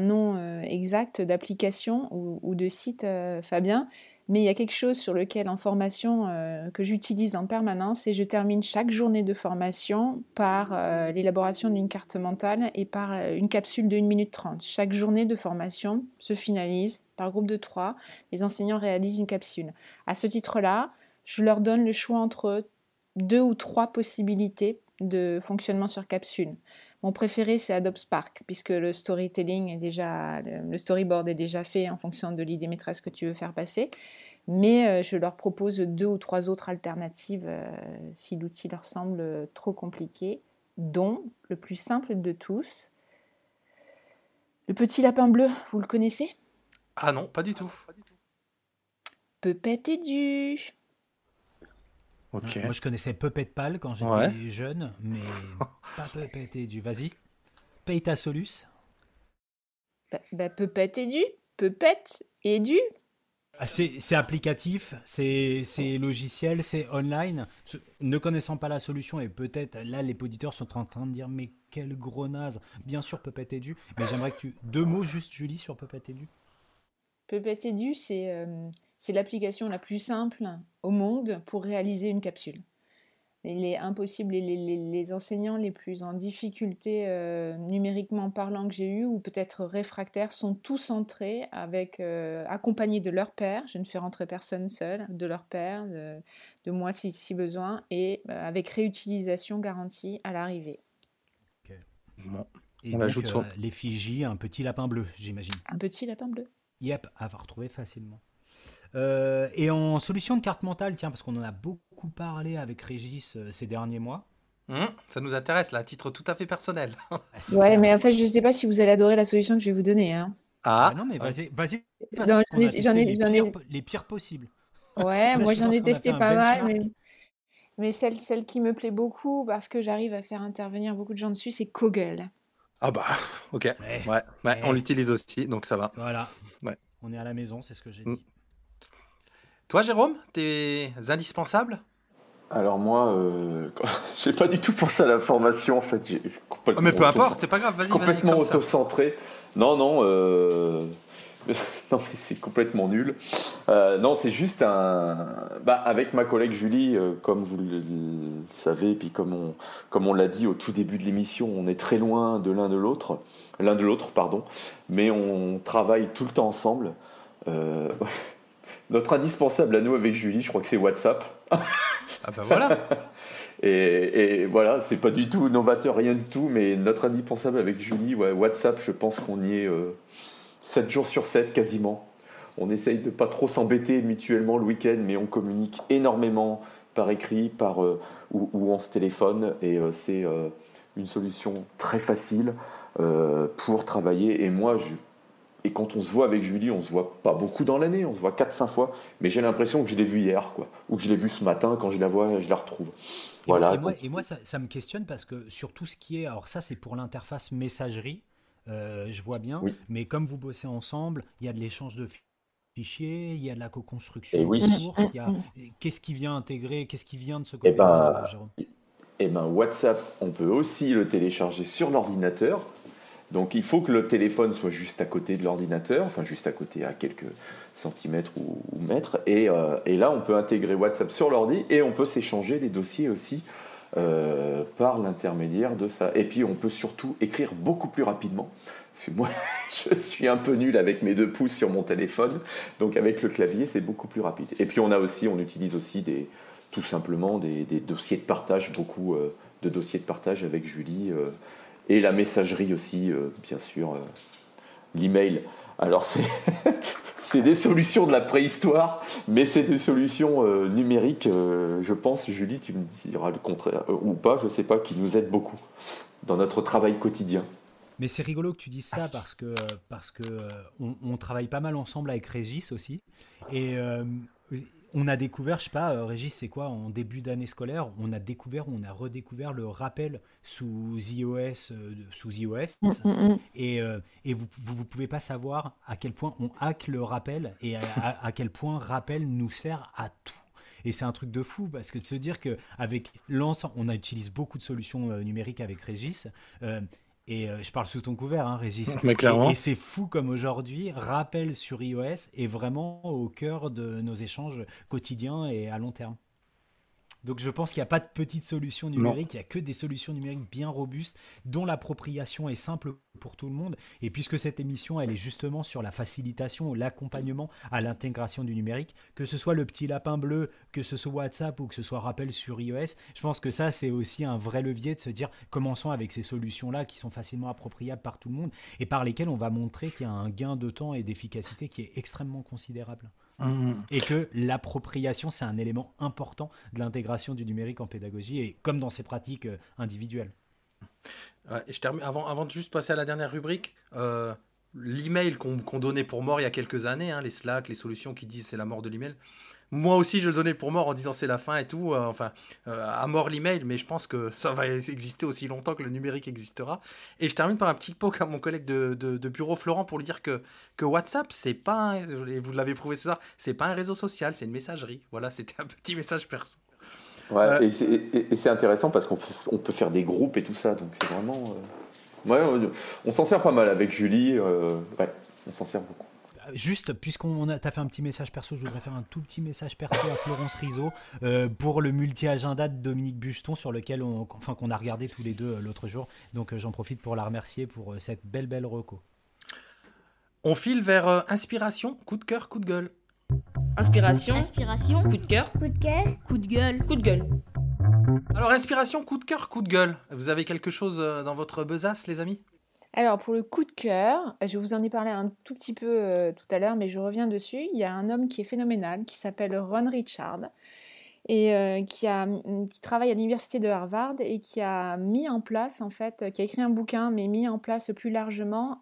nom euh, exact d'application ou, de site, Fabien. Mais il y a quelque chose sur lequel en formation que j'utilise en permanence et je termine chaque journée de formation par l'élaboration d'une carte mentale et par une capsule de 1 minute 30. Chaque journée de formation se finalise par groupe de 3. Les enseignants réalisent une capsule. À ce titre-là, je leur donne le choix entre deux ou trois possibilités de fonctionnement sur capsule. Mon préféré, c'est Adobe Spark, puisque le storytelling est déjà, le storyboard est déjà fait en fonction de l'idée maîtresse que tu veux faire passer. Mais euh, je leur propose deux ou trois autres alternatives euh, si l'outil leur semble trop compliqué, dont le plus simple de tous, le petit lapin bleu, vous le connaissez? Ah non, pas du tout. Peut-être du. Moi, je connaissais Puppet Pal quand j'étais jeune, mais pas Puppet et du. Vas-y, paye ta solus. Bah, bah Puppet et du. Puppet et du. Ah, c'est applicatif, c'est logiciel, c'est online. Ne connaissant pas la solution, et peut-être là, les auditeurs sont en train de dire Mais quel gros naze Bien sûr, Puppet et du. Mais j'aimerais que tu. Deux mots juste, Julie, sur Puppet et du. Puppet et du, c'est. Euh, c'est l'application la plus simple au monde pour réaliser une capsule. il est impossible. Et les, les- les enseignants les plus en difficulté euh, numériquement parlant que j'ai eu, ou peut-être réfractaires, sont tous entrés avec, euh, accompagnés de leur père. Je ne fais rentrer personne seul, de leur père, de, de moi si, si besoin, et euh, avec réutilisation garantie à l'arrivée. Bon. Et On donc, sur- euh, l'effigie, un petit lapin bleu, j'imagine. Un petit lapin bleu. Yep, à retrouver facilement. Euh, et en solution de carte mentale, tiens, parce qu'on en a beaucoup parlé avec Régis euh, ces derniers mois. Hum, ça nous intéresse, là, à titre tout à fait personnel. Ah, Ouais, clair. mais en fait, je ne sais pas si vous allez adorer la solution que je vais vous donner. hein. Ah, Ah non, mais vas-y, vas-y. J'en- ai- les, pires, les pires possibles. Ouais, Là, moi je j'en ai testé pas mal, mais, mais celle, celle qui me plaît beaucoup parce que j'arrive à faire intervenir beaucoup de gens dessus, c'est Kogel. ah bah, ok. Ouais. Ouais, ouais, on l'utilise aussi, donc ça va. Voilà. Ouais. On est à la maison, c'est ce que j'ai Mm. dit. Toi, Jérôme, t'es indispensable? Alors moi, euh, j'ai pas du tout pensé à la formation en fait. J'ai Ah, Mais peu importe, c'est pas grave, vas-y, vas-y, complètement ça. auto-centré. Non, non, euh, non mais c'est complètement nul. Euh, non, c'est juste un. Bah, avec ma collègue Julie, euh, comme vous le, le savez, puis comme on, comme on l'a dit au tout début de l'émission, on est très loin de l'un de l'autre, l'un de l'autre, pardon, mais on travaille tout le temps ensemble. Notre indispensable à nous avec Julie, je crois que c'est WhatsApp. Ah bah voilà. Et, et voilà, c'est pas du tout novateur, rien du tout, mais notre indispensable avec Julie, ouais, WhatsApp, je pense qu'on y est euh, 7 jours sur 7 quasiment. On essaye de pas trop s'embêter mutuellement le week-end, mais on communique énormément par écrit, par, euh, ou, ou on se téléphone, et euh, c'est euh, une solution très facile pour travailler. Et moi, je, et quand on se voit avec Julie, on se voit pas beaucoup dans l'année, on se voit 4-5 fois, mais j'ai l'impression que je l'ai vu hier, quoi, ou que je l'ai vu ce matin, quand je la vois, je la retrouve. Et, Voilà, et moi, donc et moi, ça, ça me questionne parce que sur tout ce qui est. Alors, ça, c'est pour l'interface messagerie, euh, je vois bien. Oui. Mais comme vous bossez ensemble, il y a de l'échange de fi- fichiers, il y a de la co-construction Eh oui. a. Qu'est-ce qui vient intégrer Qu'est-ce qui vient de ce Eh côté ben, Jérôme? Et ben WhatsApp, on peut aussi le télécharger sur l'ordinateur. Donc il faut que le téléphone soit juste à côté de l'ordinateur, enfin juste à côté à quelques centimètres ou, mètres. Et, euh, et là, on peut intégrer WhatsApp sur l'ordi et on peut s'échanger des dossiers aussi euh, par l'intermédiaire de ça. Et puis on peut surtout écrire beaucoup plus rapidement. Parce que moi, je suis un peu nul avec mes deux pouces sur mon téléphone. Donc avec le clavier, c'est beaucoup plus rapide. Et puis on a aussi, on utilise aussi des, tout simplement des, des dossiers de partage, beaucoup euh, de dossiers de partage avec Julie. Et la messagerie aussi, euh, bien sûr. euh, L'email. Alors c'est des solutions de la préhistoire, mais c'est des solutions euh, numériques, je pense, Julie, tu me diras le contraire, ou pas, je sais pas, qui nous aident beaucoup dans notre travail quotidien. Mais c'est rigolo que tu dises ça parce que parce que on, travaille pas mal ensemble avec Régis aussi et on a découvert, je sais pas, euh, Régis, c'est quoi en début d'année scolaire, on a découvert, on a redécouvert le rappel sous iOS, euh, sous iOS Mm, mm, mm. et, euh, et vous, vous vous pouvez pas savoir à quel point on hack le rappel et à, à- à quel point rappel nous sert à tout. Et c'est un truc de fou parce que de se dire que avec l'ensemble, on utilise beaucoup de solutions numériques avec Régis. euh, et euh, je parle sous ton couvert, hein, Régis. Mais clairement. Et, et c'est fou comme aujourd'hui, rappel sur iOS est vraiment au cœur de nos échanges quotidiens et à long terme. Donc je pense qu'il n'y a pas de petite solution numérique, il n'y a que des solutions numériques bien robustes dont l'appropriation est simple pour tout le monde. Et puisque cette émission, elle est justement sur la facilitation ou l'accompagnement à l'intégration du numérique, que ce soit le petit lapin bleu, que ce soit WhatsApp ou que ce soit rappel sur iOS, je pense que ça, c'est aussi un vrai levier de se dire, commençons avec ces solutions-là qui sont facilement appropriables par tout le monde et par lesquelles on va montrer qu'il y a un gain de temps et d'efficacité qui est extrêmement considérable. Et que l'appropriation, c'est un élément important de l'intégration du numérique en pédagogie, et comme dans ses pratiques euh, individuelles. Je termine, avant, de juste passer à la dernière rubrique, euh, l'email qu'on qu'on donnait pour mort il y a quelques années, hein, les Slack, les solutions qui disent c'est la mort de l'email. Moi aussi, je le donnais pour mort en disant c'est la fin et tout. euh, enfin, euh, à mort l'email, mais je pense que ça va exister aussi longtemps que le numérique existera. Et je termine par un petit poke à mon collègue de, de- de bureau Florent pour lui dire que, que WhatsApp, c'est pas, un- et vous l'avez prouvé ce soir, c'est pas un réseau social, c'est une messagerie. Voilà, c'était un petit message perso. Ouais, Euh, et c'est- intéressant parce qu'on peut, faire des groupes et tout ça, donc c'est vraiment. Ouais, on, on s'en sert pas mal avec Julie, ouais, on s'en sert beaucoup. Juste, puisqu'on a, fait un petit message perso, je voudrais faire un tout petit message perso à Florence Rizzo euh, pour le multi-agenda de Dominique Buston sur lequel on, enfin, qu'on a regardé tous les deux l'autre jour. Donc j'en profite pour la remercier pour cette belle, belle reco. On file vers inspiration, coup de cœur, coup de gueule. Inspiration. Inspiration. Coup de cœur. Coup de cœur. Coup de gueule. Coup de gueule. Alors, inspiration, coup de cœur, coup de gueule. Vous avez quelque chose euh, dans votre besace, les amis? Alors pour le coup de cœur, je vous en ai parlé un tout petit peu euh, tout à l'heure, mais je reviens dessus. Il y a un homme qui est phénoménal, qui s'appelle Ron Richard, et euh, a, qui travaille à l'université de Harvard et qui a mis en place, en fait, qui a écrit un bouquin, mais mis en place plus largement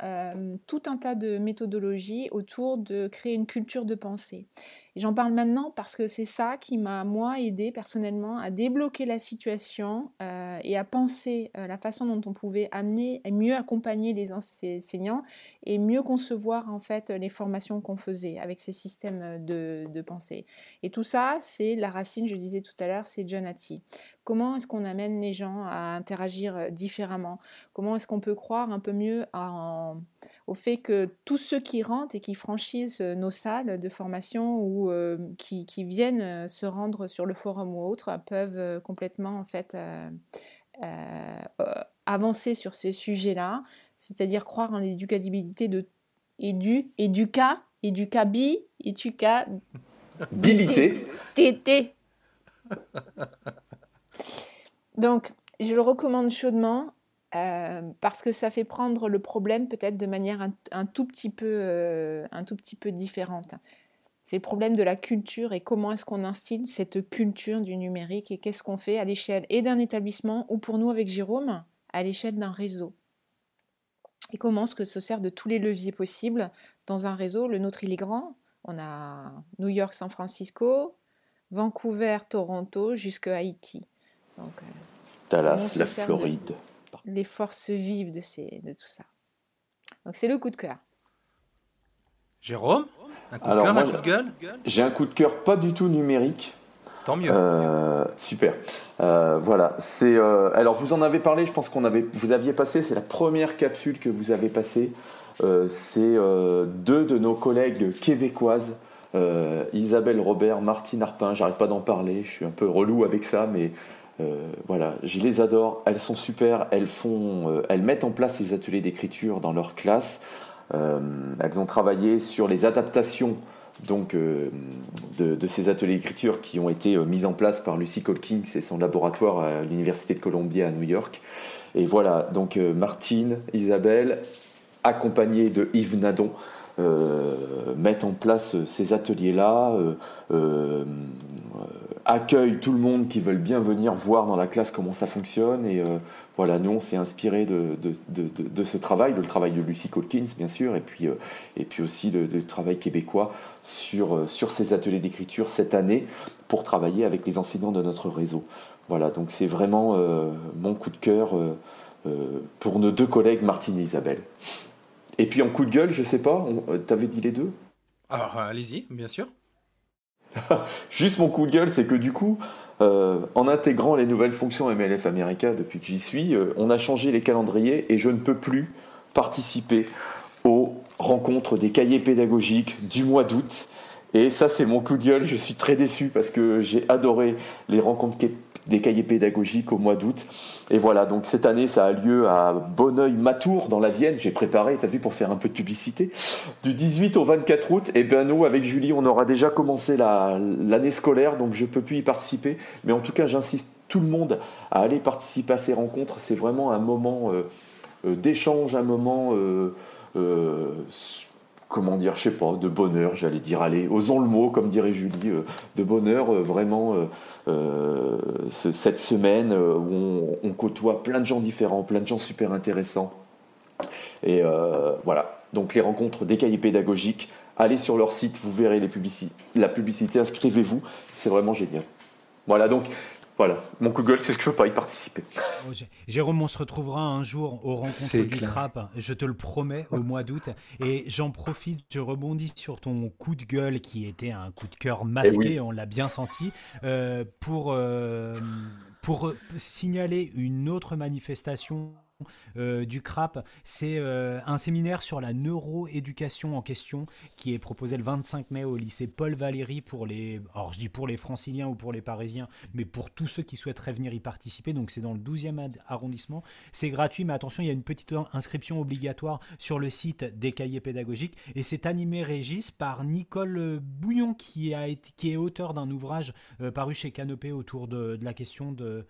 tout un tas de méthodologies autour de créer une culture de pensée. J'en parle maintenant parce que c'est ça qui m'a, moi, aidé personnellement à débloquer la situation euh, et à penser euh, la façon dont on pouvait amener et mieux accompagner les enseignants et mieux concevoir, en fait, les formations qu'on faisait avec ces systèmes de, de pensée. Et tout ça, c'est la racine, je disais tout à l'heure, c'est John Hattie. Comment est-ce qu'on amène les gens à interagir euh, différemment? Comment est-ce qu'on peut croire un peu mieux en au fait que tous ceux qui rentrent et qui franchissent euh, nos salles de formation ou euh, qui, viennent euh, se rendre sur le forum ou autre peuvent complètement en fait avancer sur ces sujets-là, c'est-à-dire croire en l'éducabilité de édu, éduca, éducabi, éduca, bilité, tété. Donc, je le recommande chaudement. Euh, parce que ça fait prendre le problème peut-être de manière un, tout petit peu, euh, un tout petit peu différente. C'est le problème de la culture et comment est-ce qu'on instille cette culture du numérique et qu'est-ce qu'on fait à l'échelle et d'un établissement ou pour nous avec Jérôme à l'échelle d'un réseau. Et comment est-ce que se sert de tous les leviers possibles dans un réseau? Le nôtre, il est grand. On a New York, San Francisco, Vancouver, Toronto, jusqu'à Haïti. Donc, euh, Dallas, la Floride les forces vives de, ces, de tout ça. Donc c'est le coup de cœur. Jérôme Un coup de cœur, un coup de gueule? J'ai un coup de cœur pas du tout numérique. Tant mieux. Euh, super. Euh, voilà. C'est euh, alors vous en avez parlé. Je pense qu'on avait, vous aviez passé. C'est la première capsule que vous avez passée. c'est deux de nos collègues québécoises, Isabelle Robert, Martine Arpin. J'arrête pas d'en parler. Je suis un peu relou avec ça, mais euh, voilà, je les adore, elles sont super, elles, font, euh, elles mettent en place ces ateliers d'écriture dans leur classe. Euh, elles ont travaillé sur les adaptations donc, de, ces ateliers d'écriture qui ont été mis en place par Lucy Colkins et son laboratoire à l'Université de Columbia à New York. Et voilà, donc Martine, Isabelle, accompagnée de Yves Nadon, mettent en place ces ateliers-là, accueille tout le monde qui veulent bien venir voir dans la classe comment ça fonctionne. Et euh, voilà, nous, on s'est inspiré de, de, ce travail, le travail de Lucy Colkins, bien sûr, et puis, euh, et puis aussi le travail québécois sur, euh, sur ces ateliers d'écriture cette année pour travailler avec les enseignants de notre réseau. Voilà, donc c'est vraiment mon coup de cœur pour nos deux collègues, Martine et Isabelle. Et puis en coup de gueule, je sais pas, tu avais dit les deux? Alors allez-y, bien sûr. Juste mon coup de gueule, c'est que du coup, euh, en intégrant les nouvelles fonctions MLF America depuis que j'y suis, euh, on a changé les calendriers et je ne peux plus participer aux rencontres des cahiers pédagogiques du mois d'août. Et ça, c'est mon coup de gueule. Je suis très déçu parce que j'ai adoré les rencontres des cahiers pédagogiques au mois d'août. Et voilà, donc cette année, ça a lieu à Bonneuil-Matour, dans la Vienne. J'ai préparé, tu as vu, pour faire un peu de publicité. Du 18 au 24 août, et bien nous, avec Julie, on aura déjà commencé l'année scolaire, donc je peux plus y participer. Mais en tout cas, j'insiste tout le monde à aller participer à ces rencontres. C'est vraiment un moment euh, euh, d'échange, un moment... Euh, comment dire, je sais pas, de bonheur, j'allais dire, allez, osons le mot, comme dirait Julie, de bonheur, vraiment euh, cette semaine euh, où on, côtoie plein de gens différents, plein de gens super intéressants. Et euh, voilà, donc les rencontres des cahiers pédagogiques, allez sur leur site, vous verrez la publicité, inscrivez-vous, c'est vraiment génial. Voilà, donc voilà, mon Google, c'est ce que je peux pas y participer. Oh, Jérôme, on se retrouvera un jour aux rencontres du CRAP, je te le promets, au mois d'août. Et j'en profite, je rebondis sur ton coup de gueule qui était un coup de cœur masqué, eh on l'a bien senti, euh, pour, euh, pour signaler une autre manifestation euh, du CRAP. C'est euh, un séminaire sur la neuroéducation en question qui est proposé le 25 mai au lycée Paul Valéry pour les, alors je dis pour les franciliens ou pour les parisiens, mais pour tous ceux qui souhaiteraient venir y participer. Donc c'est dans le 12e arrondissement. C'est gratuit, mais attention, il y a une petite inscription obligatoire sur le site des cahiers pédagogiques et c'est animé Régis par Nicole Bouillon qui, est auteur d'un ouvrage euh, paru chez Canopé autour de, la question de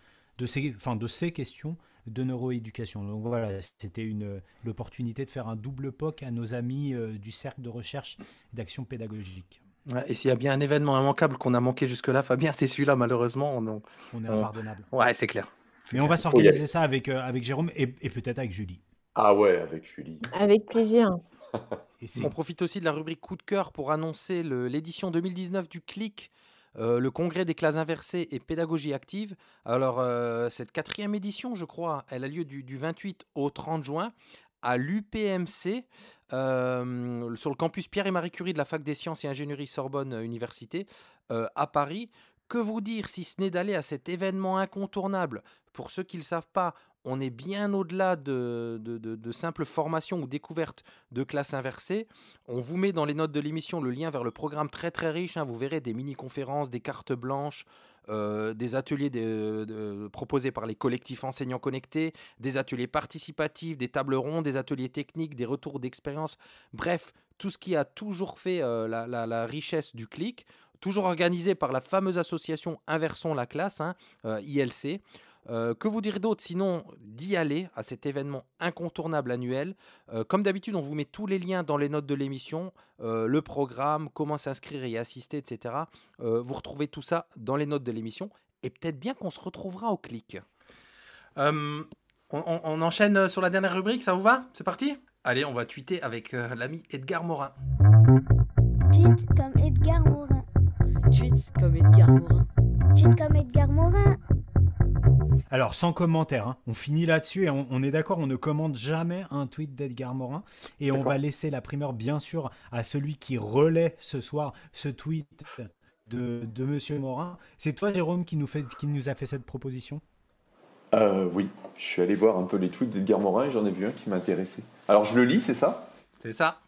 ces, enfin, de ces questions de neuroéducation. Donc voilà, c'était une l'opportunité de faire un double POC à nos amis euh, du cercle de recherche d'action pédagogique. et s'il y a bien un événement immanquable qu'on a manqué jusque-là, Fabien, c'est celui-là, malheureusement. On, on est impardonnable. Ouais, c'est clair. Mais on va s'organiser ça avec, euh, avec Jérôme et, et peut-être avec Julie. Ah ouais, avec Julie. Avec plaisir. on profite aussi de la rubrique coup de cœur pour annoncer l'édition 2019 du CLIC, euh, le congrès des classes inversées et pédagogie active. Alors, euh, cette quatrième édition, je crois, elle a lieu du, 28 au 30 juin à l'UPMC, euh, sur le campus Pierre et Marie Curie de la Fac des Sciences et Ingénierie Sorbonne Université, à Paris. Que vous dire si ce n'est d'aller à cet événement incontournable? Pour ceux qui ne le savent pas, on est bien au-delà de, de, simples formations ou découvertes de classes inversées. On vous met dans les notes de l'émission le lien vers le programme très très riche. Hein. vous verrez des mini-conférences, des cartes blanches, euh, des ateliers proposés par les collectifs enseignants connectés, des ateliers participatifs, des tables rondes, des ateliers techniques, des retours d'expérience. Bref, tout ce qui a toujours fait euh, la, richesse du clic, toujours organisé par la fameuse association Inversons la classe, hein, euh, ILC. Euh, que vous dire d'autre sinon d'y aller à cet événement incontournable annuel? Euh, Comme d'habitude, on vous met tous les liens dans les notes de l'émission, euh, le programme, comment s'inscrire et y assister, etc. vous retrouvez tout ça dans les notes de l'émission et peut-être bien qu'on se retrouvera au clic. On, on, enchaîne sur la dernière rubrique, ça vous va? C'est parti? Allez, on va tweeter avec l'ami Edgar Morin. Tweet comme Edgar Morin. Tweet comme Edgar Morin. Tweet comme Edgar Morin. Alors, sans commentaire, hein. on finit là-dessus et on, est d'accord, on ne commande jamais un tweet d'Edgar Morin. Et on va laisser la primeur, bien sûr, à celui qui relaie ce soir ce tweet de, de Monsieur Morin. C'est toi, Jérôme, qui nous, fait, qui nous a fait cette proposition? Euh, Oui, je suis allé voir un peu les tweets d'Edgar Morin et j'en ai vu un qui m'intéressait. Alors, je le lis, c'est ça? C'est ça.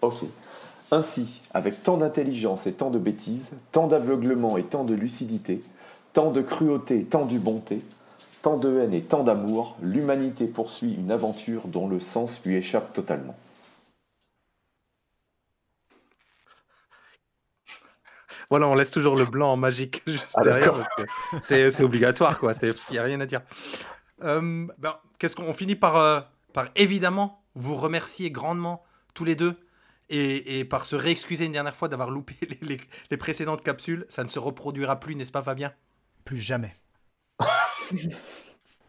Ok. Ainsi, avec tant d'intelligence et tant de bêtises, tant d'aveuglement et tant de lucidité, tant de cruauté et tant de bonté, tant de haine et tant d'amour, l'humanité poursuit une aventure dont le sens lui échappe totalement. Voilà, on laisse toujours le blanc magique juste ah, derrière. C'est obligatoire, quoi. Il n'y a rien à dire. Euh, ben, Qu'est-ce qu'on finit par, euh, par évidemment vous remercier grandement tous les deux et, par se réexcuser une dernière fois d'avoir loupé les précédentes capsules. Ça ne se reproduira plus, n'est-ce pas, Fabien? Plus jamais.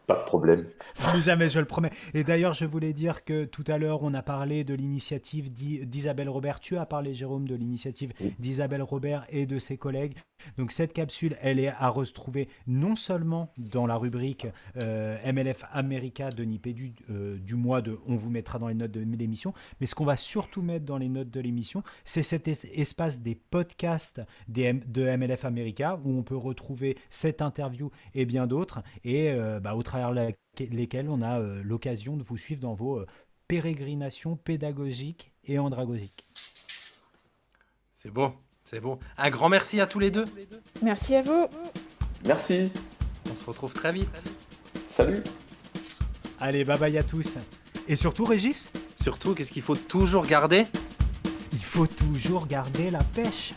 Pas de problème. Plus jamais, je le promets. Et d'ailleurs, je voulais dire que tout à l'heure, on a parlé de l'initiative d'Isabelle Robert. Tu as parlé, Jérôme, de l'initiative d'Isabelle Robert et de ses collègues. Donc cette capsule, elle est à retrouver non seulement dans la rubrique euh, MLF America de Nipédu euh, du mois de On vous mettra dans les notes de l'émission, mais ce qu'on va surtout mettre dans les notes de l'émission, c'est cet espace des podcasts de MLF America où on peut retrouver cette interview et bien d'autres. Et euh, bah, au travers lesquels on a l'occasion de vous suivre dans vos pérégrinations pédagogiques et andragosiques. C'est beau, c'est beau. Un grand merci à tous les deux. Merci à vous. Merci. On se retrouve très vite. Salut. Allez, bye bye à tous. Et surtout, Régis? Surtout, qu'est-ce qu'il faut toujours garder? Il faut toujours garder la pêche.